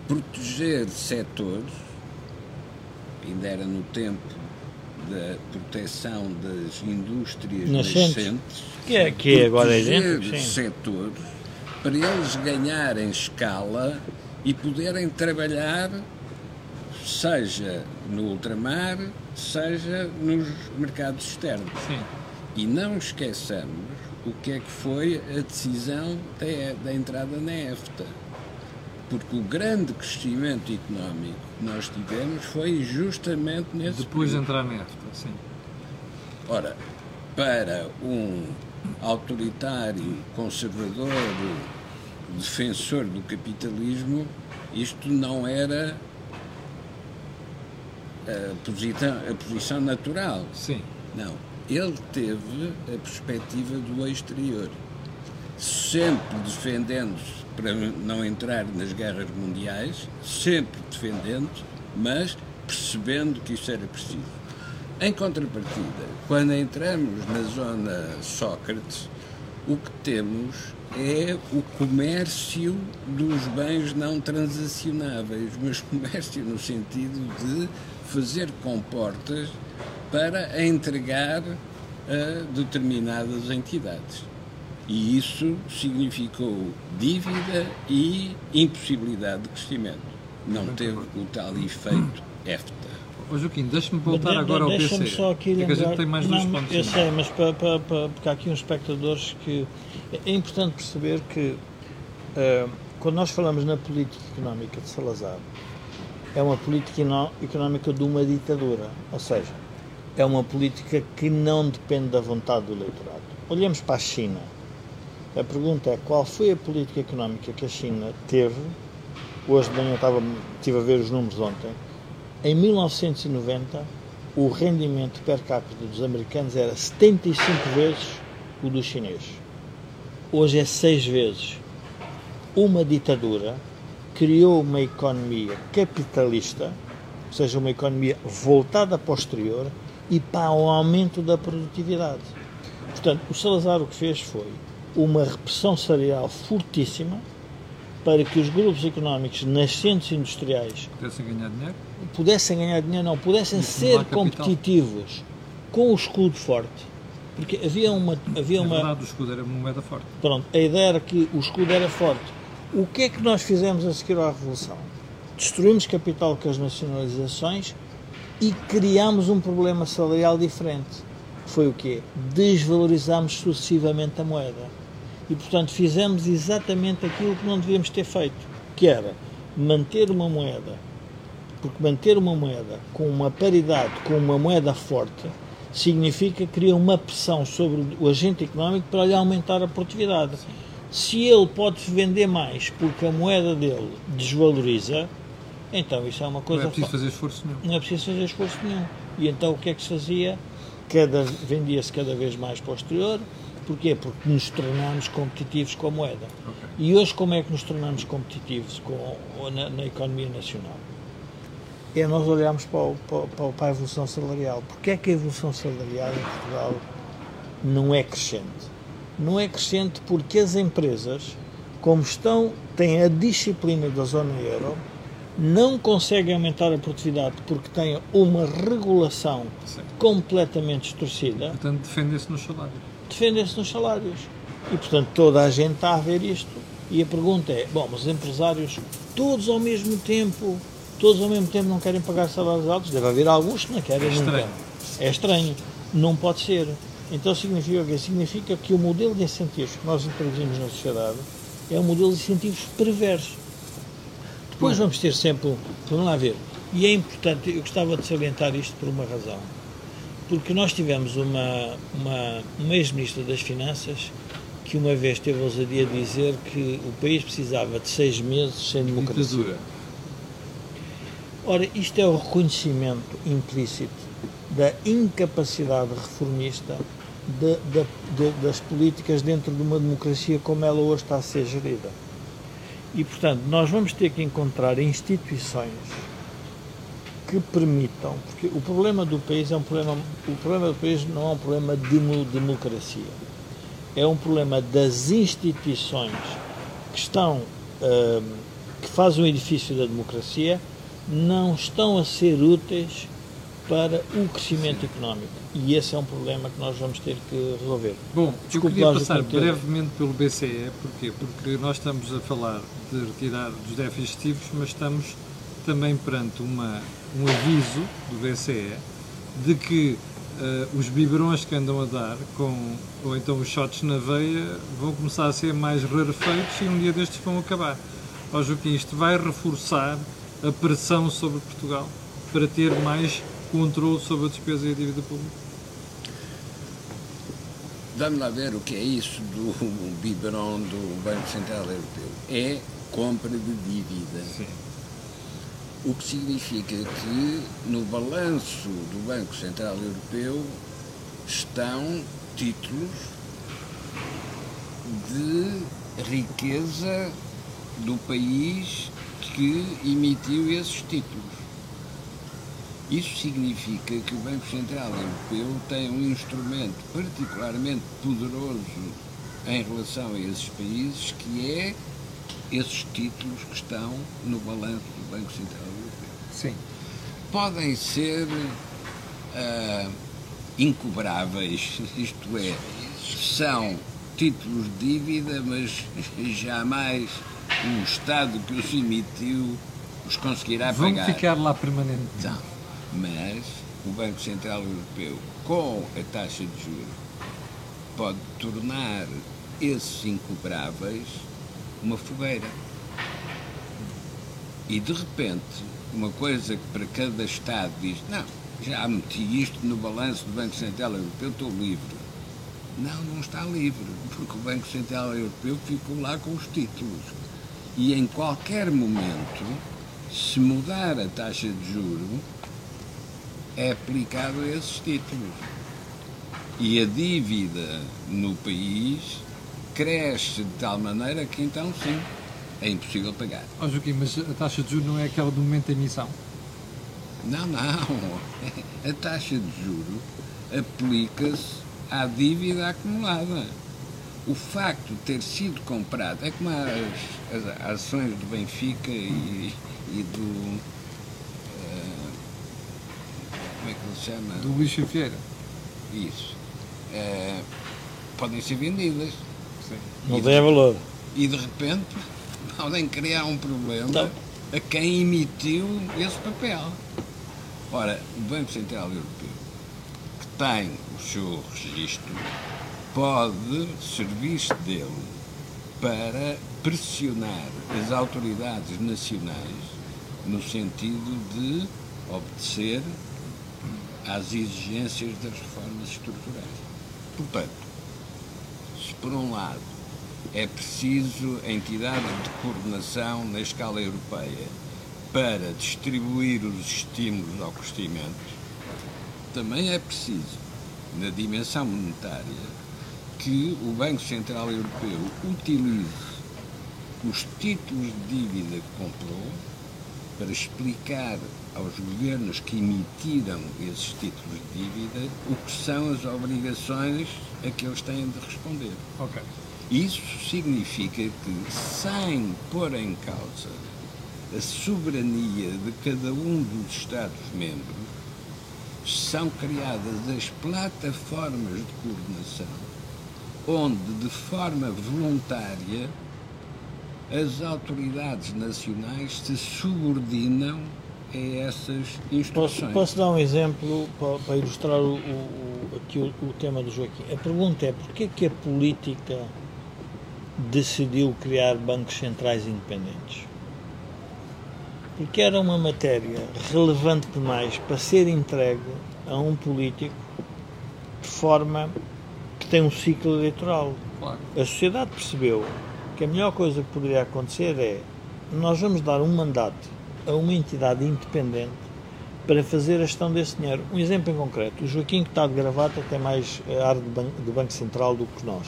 proteger setores, ainda era no tempo da proteção das indústrias Nascentes. nascentes, Que é, que agora é sim. setores para eles ganharem escala e poderem trabalhar, seja no ultramar, seja nos mercados externos. Sim. E não esqueçamos o que é que foi a decisão da, da entrada na EFTA. Porque o grande crescimento económico que nós tivemos foi justamente nesse Depois de entrar na EFTA. Sim. Ora, para um autoritário, conservador, defensor do capitalismo, isto não era a posição, a posição natural. Sim. Não. Ele teve a perspectiva do exterior, sempre defendendo-se para não entrar nas guerras mundiais, sempre defendendo, mas percebendo que isso era preciso. Em contrapartida, quando entramos na zona Sócrates, o que temos é o comércio dos bens não transacionáveis, mas comércio no sentido de fazer comportas para entregar a determinadas entidades. E isso significou dívida e impossibilidade de crescimento. Não teve o tal efeito EFTA. Ô Joaquim, deixa-me voltar de- agora ao PC. Só aqui porque a lembrar. gente tem mais dois Não, pontos. Eu sei, mas para, para, para- porque há aqui uns espectadores que. É importante perceber que eh, quando nós falamos na política económica de Salazar, é uma política económica de uma ditadura. Ou seja, é uma política que não depende da vontade do eleitorado. Olhamos para a China. A pergunta é qual foi a política económica que a China teve. Hoje de manhã estava, estive a ver os números ontem. Em 1990, o rendimento per capita dos americanos era 75 vezes o dos chineses. Hoje é 6 vezes. Uma ditadura criou uma economia capitalista, ou seja, uma economia voltada para o exterior e para o aumento da produtividade. Portanto, o Salazar o que fez foi uma repressão salarial fortíssima para que os grupos económicos nascentes industriais Pudessem ganhar dinheiro. pudessem ganhar dinheiro, não, pudessem ser competitivos com o escudo forte. Porque havia uma. Havia Na uma verdade, o escudo era uma moeda forte. pronto, a ideia era que o escudo era forte. O que é que nós fizemos a seguir à Revolução? Destruímos capital com as nacionalizações e criámos um problema salarial diferente. Foi o quê? Desvalorizámos sucessivamente a moeda. E, portanto, fizemos exatamente aquilo que não devíamos ter feito, que era manter uma moeda porque manter uma moeda com uma paridade com uma moeda forte significa que cria uma pressão sobre o agente económico para lhe aumentar a produtividade. Se ele pode vender mais porque a moeda dele desvaloriza, então isso é uma Não coisa é preciso fa- fazer esforço nenhum. não é preciso fazer esforço nenhum. E então o que é que se fazia? Cada, vendia-se cada vez mais para o exterior. Porquê? Porque nos tornámos competitivos com a moeda. Ok. E hoje como é que nos tornamos competitivos com, na, na economia nacional? é nós olharmos para, o, para, para a evolução salarial. Porque é que a evolução salarial em Portugal não é crescente? Não é crescente porque as empresas, como estão, têm a disciplina da zona euro, não conseguem aumentar a produtividade porque têm uma regulação Sim. completamente distorcida. Portanto, defendem-se nos salários. Defendem-se nos salários. E, portanto, toda a gente está a ver isto. E a pergunta é: bom, mas os empresários, todos ao mesmo tempo, todos ao mesmo tempo não querem pagar salários altos? Deve haver alguns que não querem. É estranho. É estranho. Não pode ser. Então significa o quê? Significa que o modelo de incentivos que nós introduzimos na sociedade é um modelo de incentivos perverso. Depois vamos ter sempre, vamos lá ver, e é importante, eu gostava de salientar isto por uma razão, porque nós tivemos uma, uma, uma ex-ministra das Finanças que uma vez teve a ousadia de dizer que o país precisava de seis meses sem democracia. Ora, isto é o reconhecimento implícito da incapacidade reformista de, de, das políticas dentro de uma democracia como ela hoje está a ser gerida. E, portanto, nós vamos ter que encontrar instituições que permitam, porque o problema do país é um problema, o problema do país não é um problema de democracia, é um problema das instituições que estão, uh, que fazem o edifício da democracia, não estão a ser úteis para o crescimento económico. E esse é um problema que nós vamos ter que resolver. Bom, Desculpe eu queria passar brevemente pelo BCE, porquê? Porque nós estamos a falar de retirar dos déficits mas estamos também perante uma, um aviso do BCE de que uh, os biberões que andam a dar, com, ou então os shots na veia, vão começar a ser mais rarefeitos e um dia destes vão acabar. Ó Joaquim, isto vai reforçar a pressão sobre Portugal para ter mais controle sobre a despesa e a dívida pública? Vamos lá ver o que é isso do biberon do Banco Central Europeu. É compra de dívida. Sim. O que significa que no balanço do Banco Central Europeu estão títulos de riqueza do país que emitiu esses títulos. Isso significa que o Banco Central Europeu tem um instrumento particularmente poderoso em relação a esses países, que é esses títulos que estão no balanço do Banco Central Europeu. Sim. Podem ser uh, incobráveis, isto é, são títulos de dívida, mas jamais o Estado que os emitiu os conseguirá Vão pagar. Vão ficar lá permanentemente. Não mas o Banco Central Europeu, com a taxa de juros, pode tornar esses incobráveis uma fogueira. E de repente, uma coisa que para cada Estado diz: não, já meti isto no balanço do Banco Central Europeu, estou livre. Não, não está livre, porque o Banco Central Europeu ficou lá com os títulos. E em qualquer momento, se mudar a taxa de juro, é aplicado a esses títulos. E a dívida no país cresce de tal maneira que então sim, é impossível pagar. Oh, Joaquim, mas a taxa de juros não é aquela do momento da emissão? Não, não. A taxa de juro aplica-se à dívida acumulada. O facto de ter sido comprado, é como as, as ações do Benfica e, e do como é que ele chama? Do Luís Vieira. Isso. É, podem ser vendidas. Sim. Não tem valor. E de repente podem criar um problema então. a quem emitiu esse papel. Ora, o Banco Central Europeu, que tem o seu registro, pode servir-se dele para pressionar as autoridades nacionais no sentido de obedecer às exigências das reformas estruturais. Portanto, se por um lado é preciso entidades de coordenação na escala europeia para distribuir os estímulos ao crescimento, também é preciso, na dimensão monetária, que o Banco Central Europeu utilize os títulos de dívida que comprou para explicar aos governos que emitiram esses títulos de dívida o que são as obrigações a que eles têm de responder. Ok. Isso significa que, sem pôr em causa a soberania de cada um dos Estados-membros, são criadas as plataformas de coordenação, onde, de forma voluntária, as autoridades nacionais se subordinam a essas instruções. Posso, posso dar um exemplo para, para ilustrar o, o, aqui o, o, tema do Joaquim? A pergunta é porquê que a política decidiu criar bancos centrais independentes? Porque era uma matéria relevante demais para ser entregue a um político de forma que tem um ciclo eleitoral. Claro. A sociedade percebeu que a melhor coisa que poderia acontecer é nós vamos dar um mandato a uma entidade independente para fazer a gestão desse dinheiro. Um exemplo em concreto, o Joaquim que está de gravata tem mais ar de, ban de Banco Central do que nós.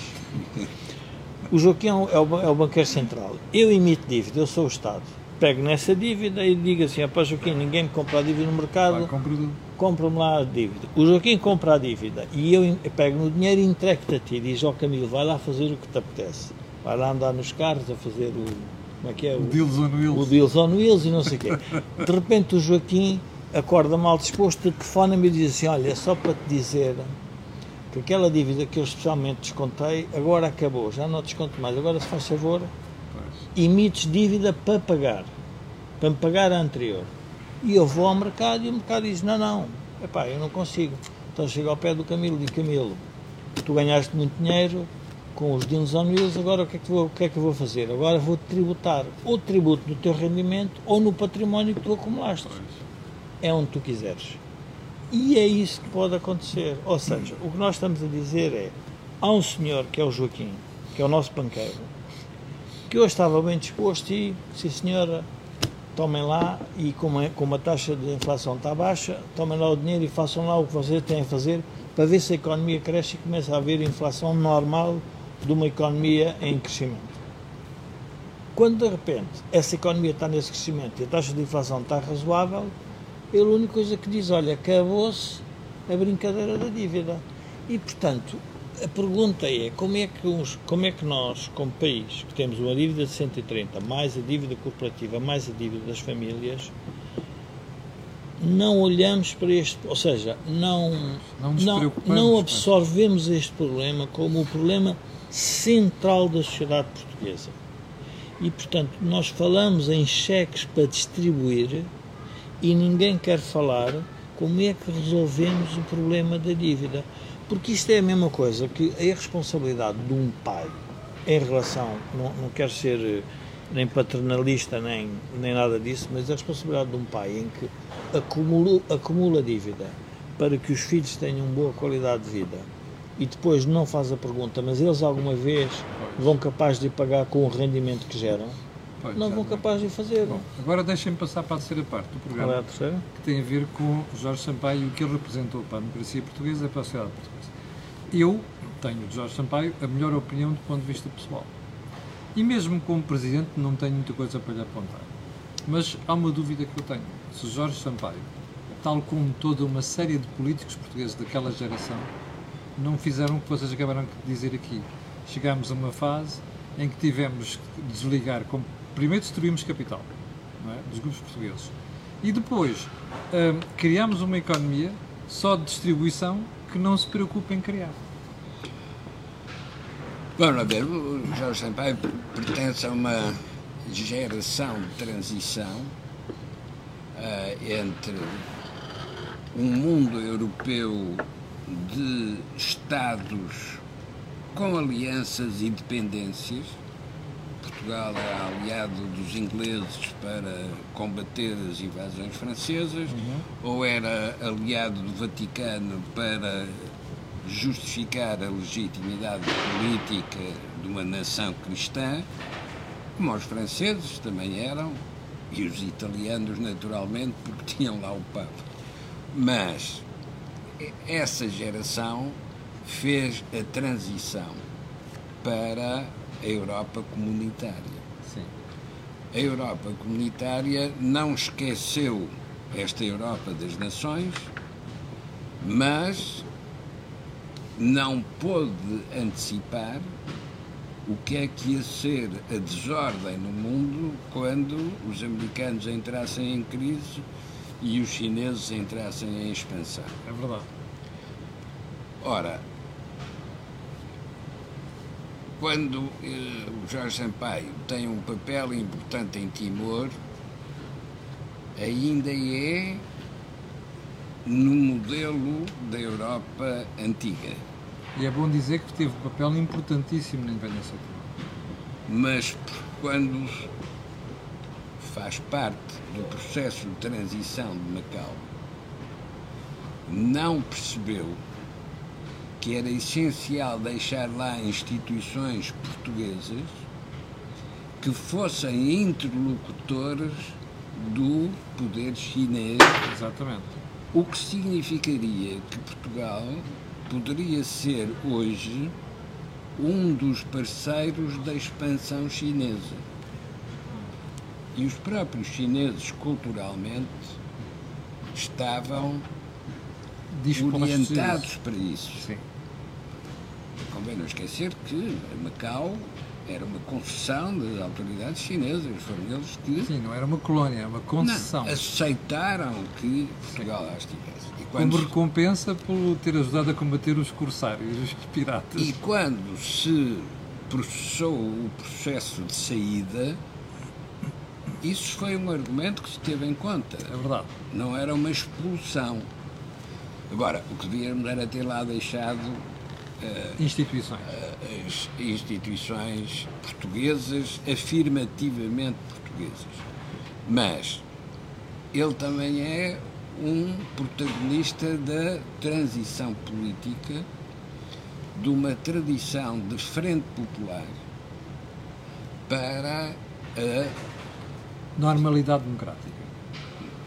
O Joaquim é o, é o banqueiro central. Eu emito dívida, eu sou o Estado. Pego nessa dívida e digo assim, apá Joaquim, ninguém me compra a dívida no mercado, compra-me lá a dívida. O Joaquim compra a dívida e eu pego no dinheiro e entrego-te a ti. Diz ao Camilo, vai lá fazer o que te apetece. Vai lá andar nos carros a fazer o, como é que é? O, o Deals on Wheels. O Deals on Wheels e não sei o quê. De repente o Joaquim acorda mal disposto, telefona-me e diz assim, olha, é só para te dizer que aquela dívida que eu especialmente descontei agora acabou, já não desconto mais, agora se faz favor, emites dívida para pagar, para me pagar a anterior. E eu vou ao mercado e o mercado diz, não, não, epá, eu não consigo. Então chego ao pé do Camilo e digo, Camilo, tu ganhaste muito dinheiro, com os deals on wheels, agora o que, é que vou, o que é que eu vou fazer? Agora vou tributar ou tributo no teu rendimento ou no património que tu acumulaste. É onde tu quiseres. E é isso que pode acontecer. Ou seja, o que nós estamos a dizer é: há um senhor que é o Joaquim, que é o nosso banqueiro, que hoje estava bem disposto e, sim senhora, tomem lá e como, é, como a taxa de inflação está baixa, tomem lá o dinheiro e façam lá o que vocês têm a fazer para ver se a economia cresce e começa a haver inflação normal de uma economia em crescimento. Quando de repente essa economia está nesse crescimento e a taxa de inflação está razoável, ele a única coisa que diz, olha, acabou-se a brincadeira da dívida. E portanto, a pergunta é como é que uns, como é que nós, como país, que temos uma dívida de 130, mais a dívida corporativa, mais a dívida das famílias, não olhamos para este, ou seja, não não, não, não absorvemos este problema como o problema central da sociedade portuguesa. E, portanto, nós falamos em cheques para distribuir e ninguém quer falar como é que resolvemos o problema da dívida. Porque isto é a mesma coisa que a responsabilidade de um pai em relação, não, não quero ser eh, nem paternalista nem, nem nada disso, mas a responsabilidade de um pai em que acumula, acumula dívida para que os filhos tenham boa qualidade de vida e depois não faz a pergunta, mas eles alguma vez pois. vão capaz de pagar com o rendimento que geram? Pois, não vão capaz de fazer. Bom, agora deixem-me passar para a terceira parte do programa. Qual é a terceira? Que tem a ver com Jorge Sampaio e o que ele representou para a democracia portuguesa e para a sociedade portuguesa. Eu tenho de Jorge Sampaio a melhor opinião do ponto de vista pessoal. E mesmo como presidente não tenho muita coisa para lhe apontar. Mas há uma dúvida que eu tenho. Se Jorge Sampaio, tal como toda uma série de políticos portugueses daquela geração, não fizeram o que vocês acabaram de dizer aqui. Chegámos a uma fase em que tivemos que desligar, como, primeiro destruímos capital é? dos grupos portugueses e depois hum, criámos uma economia só de distribuição que não se preocupa em criar. Vamos ver, o Jorge Sampaio pertence a uma geração de transição uh, entre um mundo europeu de Estados com alianças e dependências. Portugal era aliado dos ingleses para combater as invasões francesas, uhum. ou era aliado do Vaticano para justificar a legitimidade política de uma nação cristã, como os franceses também eram, e os italianos, naturalmente, porque tinham lá o Papa. Mas essa geração fez a transição para a Europa comunitária. Sim. a Europa comunitária não esqueceu esta Europa das nações, mas não pôde antecipar o que é que ia ser a desordem no mundo quando os americanos entrassem em crise e os chineses entrassem em expansão. É verdade. Ora, quando eh, o Jorge Sampaio tem um papel importante em Timor, ainda é no modelo da Europa antiga. E é bom dizer que teve um papel importantíssimo na independência de Timor. Mas quando faz parte do processo de transição de Macau, não percebeu que era essencial deixar lá instituições portuguesas que fossem interlocutores do poder chinês, Exatamente. o que significaria que Portugal poderia ser hoje um dos parceiros da expansão chinesa. E os próprios chineses, culturalmente, estavam orientados para isso. Sim. Convém não esquecer que Macau era uma concessão das autoridades chinesas, foram eles que Sim, não era uma colónia, era uma concessão. não, aceitaram que Portugal lá estivesse. E Como quando, recompensa por ter ajudado a combater os corsários, os piratas. e quando se processou o processo de saída, isso foi um argumento que se teve em conta. É verdade. Não era uma expulsão. Agora, o que devíamos era ter lá deixado Instituições. as instituições portuguesas, afirmativamente portuguesas. Mas ele também é um protagonista da transição política de uma tradição de frente popular para a Normalidade democrática.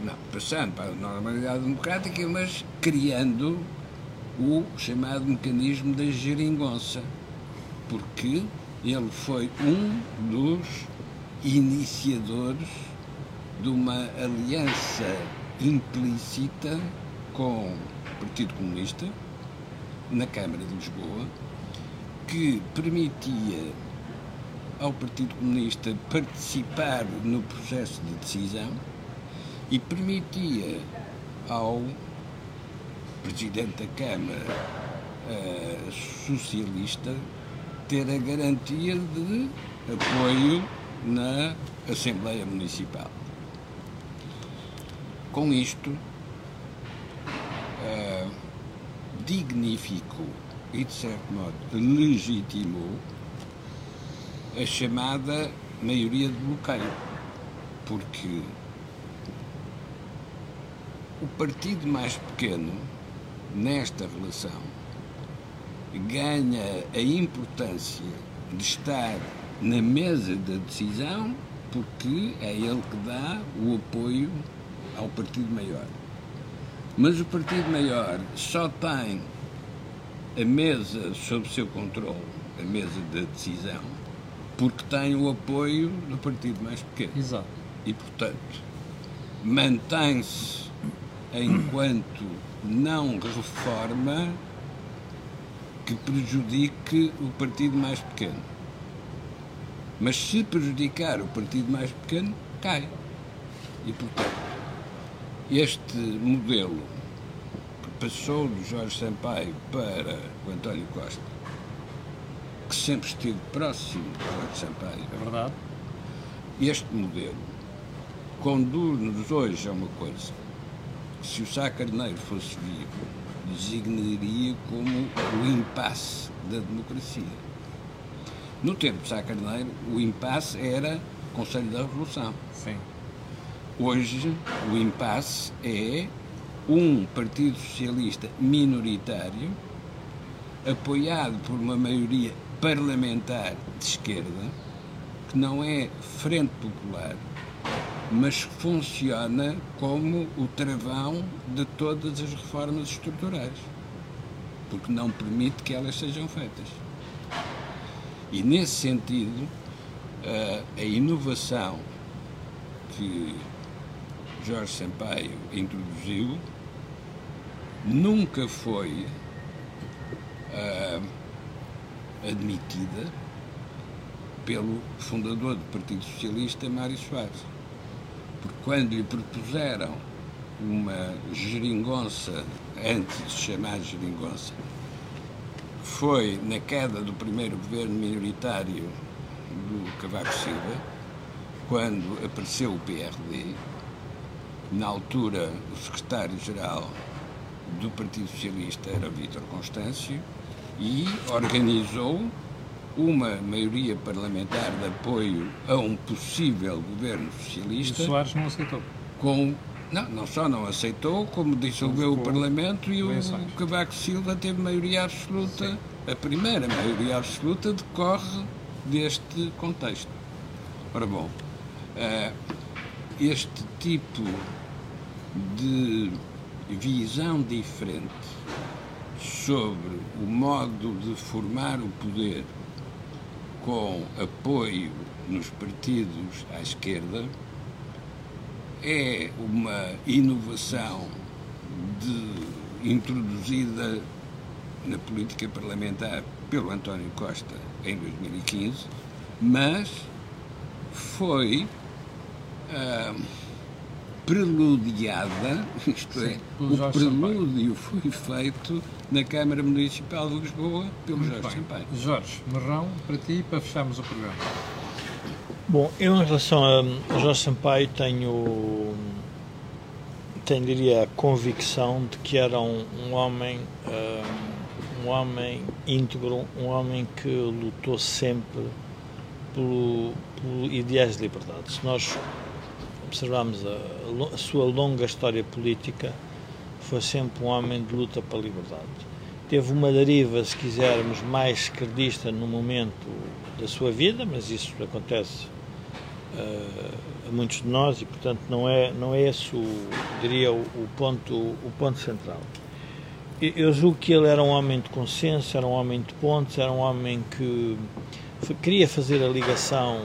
não, passando para a normalidade democrática, mas criando o chamado mecanismo da geringonça, porque ele foi um dos iniciadores de uma aliança implícita com o Partido Comunista na Câmara de Lisboa, que permitia ao Partido Comunista participar no processo de decisão e permitia ao Presidente da Câmara eh, Socialista ter a garantia de apoio na Assembleia Municipal. Com isto, eh, dignificou e, de certo modo, legitimou a chamada maioria de bloqueio, porque o partido mais pequeno nesta relação ganha a importância de estar na mesa da decisão porque é ele que dá o apoio ao partido maior. Mas o partido maior só tem a mesa sob seu controle, a mesa da decisão, porque tem o apoio do partido mais pequeno. Exato. E, portanto, mantém-se enquanto não reforma que prejudique o partido mais pequeno. Mas se prejudicar o partido mais pequeno, cai. E, portanto, este modelo que passou do Jorge Sampaio para o António Costa, que sempre esteve próximo do Jorge Sampaio, É verdade. este modelo conduz-nos hoje a uma coisa. Se o Sá Carneiro fosse vivo, designaria como o impasse da democracia. No tempo de Sá Carneiro, o impasse era o Conselho da Revolução. Sim. Hoje, o impasse é um Partido Socialista minoritário, apoiado por uma maioria parlamentar de esquerda, que não é Frente Popular, mas que funciona como o travão de todas as reformas estruturais, porque não permite que elas sejam feitas. E nesse sentido, a- a inovação que Jorge Sampaio introduziu nunca foi uh, admitida pelo fundador do Partido Socialista, Mário Soares. Porque quando lhe propuseram uma geringonça, antes de chamar geringonça, foi na queda do primeiro governo minoritário do Cavaco Silva, quando apareceu o PRD, na altura o secretário-geral do Partido Socialista era Vítor Constâncio e organizou uma maioria parlamentar de apoio a um possível governo socialista. E o Soares não aceitou. Com não, não só não aceitou, como dissolveu o Parlamento e o Cavaco Silva teve maioria absoluta. A primeira maioria absoluta decorre deste contexto. Ora bom, eh, este tipo de visão diferente sobre o modo de formar o poder com apoio nos partidos à esquerda é uma inovação de, introduzida na política parlamentar pelo António Costa em 2015, mas foi ah, preludiada, isto Sim, é, o prelúdio foi feito na Câmara Municipal de Lisboa pelo Muito Jorge bem. Sampaio. Jorge, marrão para ti para fecharmos o programa. Bom, eu em relação a Jorge Sampaio tenho, tenho diria, a convicção de que era um, um homem um, um homem íntegro, um homem que lutou sempre pelo, pelo ideais de liberdade. Se nós observarmos a, a, sua longa história política, foi sempre um homem de luta pela liberdade. Teve uma deriva, se quisermos, mais esquerdista no momento da sua vida, mas isso acontece uh, a muitos de nós e, portanto, não é, não é esse, o, diria, o, o ponto, o ponto central. Eu julgo que ele era um homem de consenso, era um homem de pontos, era um homem que queria fazer a ligação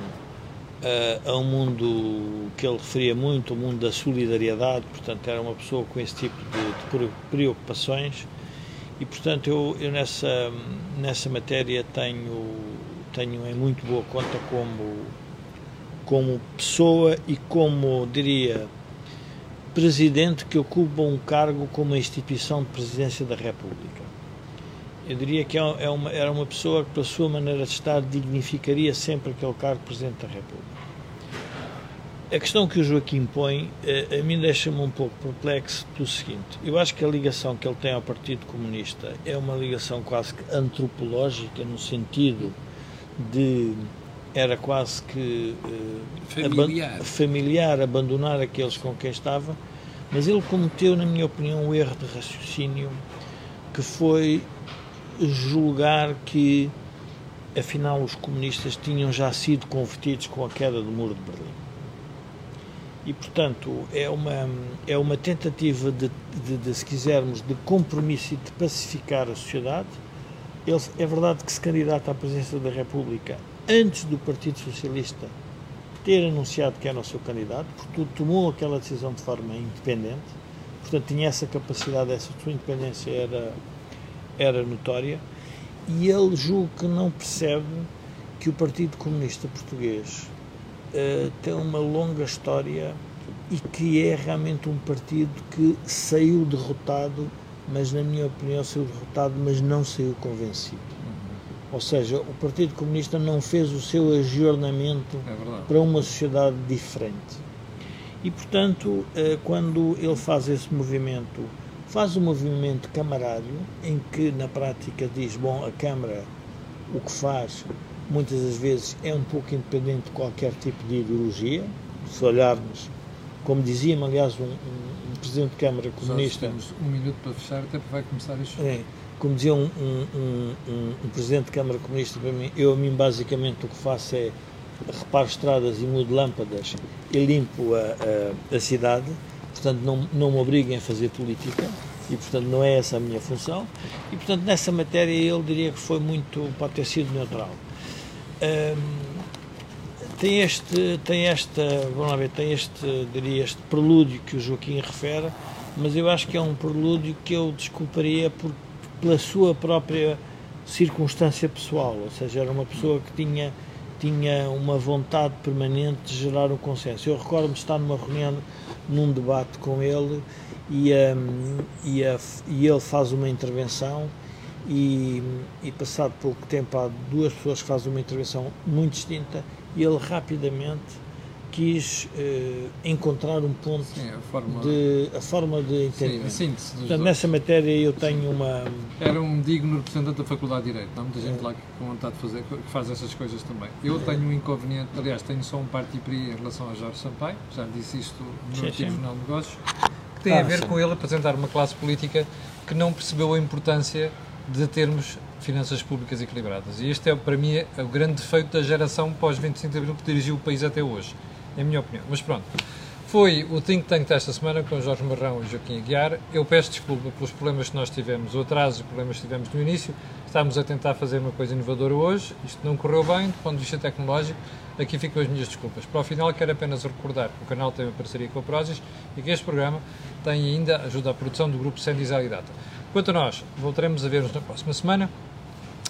a um mundo que ele referia muito, o mundo da solidariedade, portanto era uma pessoa com esse tipo de, de preocupações e portanto eu, eu, nessa, nessa matéria tenho, tenho em muito boa conta como, como pessoa e como, diria, presidente que ocupa um cargo como a instituição de presidência da República. Eu diria que é, é uma, era uma pessoa que, pela sua maneira de estar, dignificaria sempre aquele cargo de Presidente da República. A questão que o Joaquim põe, a, a mim deixa-me um pouco perplexo do seguinte: eu acho que a ligação que ele tem ao Partido Comunista é uma ligação quase que antropológica, no sentido de. era quase que. Uh, familiar. Aban familiar, abandonar aqueles com quem estava, mas ele cometeu, na minha opinião, um erro de raciocínio que foi julgar que afinal os comunistas tinham já sido convertidos com a queda do muro de Berlim. E, portanto, é uma, é uma tentativa de, de, de, se quisermos, de compromisso e de pacificar a sociedade. Ele, é verdade que se candidata à presidência da República antes do Partido Socialista ter anunciado que era o seu candidato, porque tomou aquela decisão de forma independente, portanto, tinha essa capacidade, essa sua independência era era notória, e ele julgo que não percebe que o Partido Comunista Português uh, tem uma longa história e que é realmente um partido que saiu derrotado, mas na minha opinião saiu derrotado, mas não saiu convencido. Uhum. Ou seja, o Partido Comunista não fez o seu ajornamento é para uma sociedade diferente. E, portanto, uh, quando ele faz esse movimento faz um movimento camarário em que na prática diz, bom, a Câmara o que faz muitas das vezes é um pouco independente de qualquer tipo de ideologia, se olharmos, como dizia-me aliás um, um, um, Presidente de Câmara Comunista... temos um minuto para fechar, até porque vai começar isto. É, como dizia um, um, Presidente de Câmara Comunista para mim, eu a mim basicamente o que faço é reparo estradas e mudo lâmpadas e limpo a, a, a cidade, portanto não, não me obriguem a fazer política e portanto não é essa a minha função. E portanto nessa matéria ele diria que foi muito pode ter sido neutral. Tem este, tem esta, vamos lá ver, tem este, diria, este prelúdio que o Joaquim refere, mas eu acho que é um prelúdio que eu desculparia por, pela sua própria circunstância pessoal, ou seja, era uma pessoa que tinha tinha uma vontade permanente de gerar um consenso. Eu recordo-me estar numa reunião, num debate com ele e, um, e, a, e ele faz uma intervenção e, e, passado pouco tempo há duas pessoas que fazem uma intervenção muito distinta e ele rapidamente quis uh, encontrar um ponto Sim, a forma de a forma de entendimento. Sim, a síntese dos Portanto, dois. nessa matéria eu tenho uma Era um digno representante da Faculdade de Direito. Há muita gente lá que com vontade de fazer, que faz essas coisas também. Eu tenho um inconveniente, aliás, tenho só um parti-pri em relação a Jorge Sampaio, já disse isto no Sim, sim. Jornal de Negócios, que tem Ah, a ver sim. com ele apresentar uma classe política que não percebeu a importância de termos finanças públicas equilibradas. E este é, para mim, é o grande defeito da geração pós-25 de Abril que dirigiu o país até hoje, é a minha opinião. Mas pronto, foi o Think Tank desta semana com Jorge Marrão e Joaquim Aguiar. Eu peço desculpa pelos problemas que nós tivemos, o atraso e os problemas que tivemos no início. Estávamos a tentar fazer uma coisa inovadora hoje, isto não correu bem do ponto de vista tecnológico. Aqui ficam as minhas desculpas. Para o final, quero apenas recordar que o canal tem uma parceria com a Prozis e que este programa tem ainda ajuda à produção do grupo Sandy Data. Quanto a nós, voltaremos a ver-nos na próxima semana.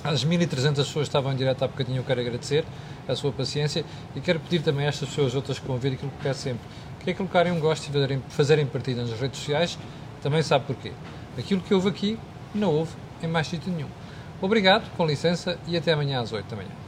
Às 1.300 pessoas estavam em direto há bocadinho, eu quero agradecer a sua paciência e quero pedir também a estas pessoas outras que vão ver aquilo que peço sempre, que é colocarem um gosto e fazerem, fazerem partida nas redes sociais, também sabe porquê. Aquilo que houve aqui, não houve em mais sítio nenhum. Obrigado, com licença, e até amanhã às 8 da manhã.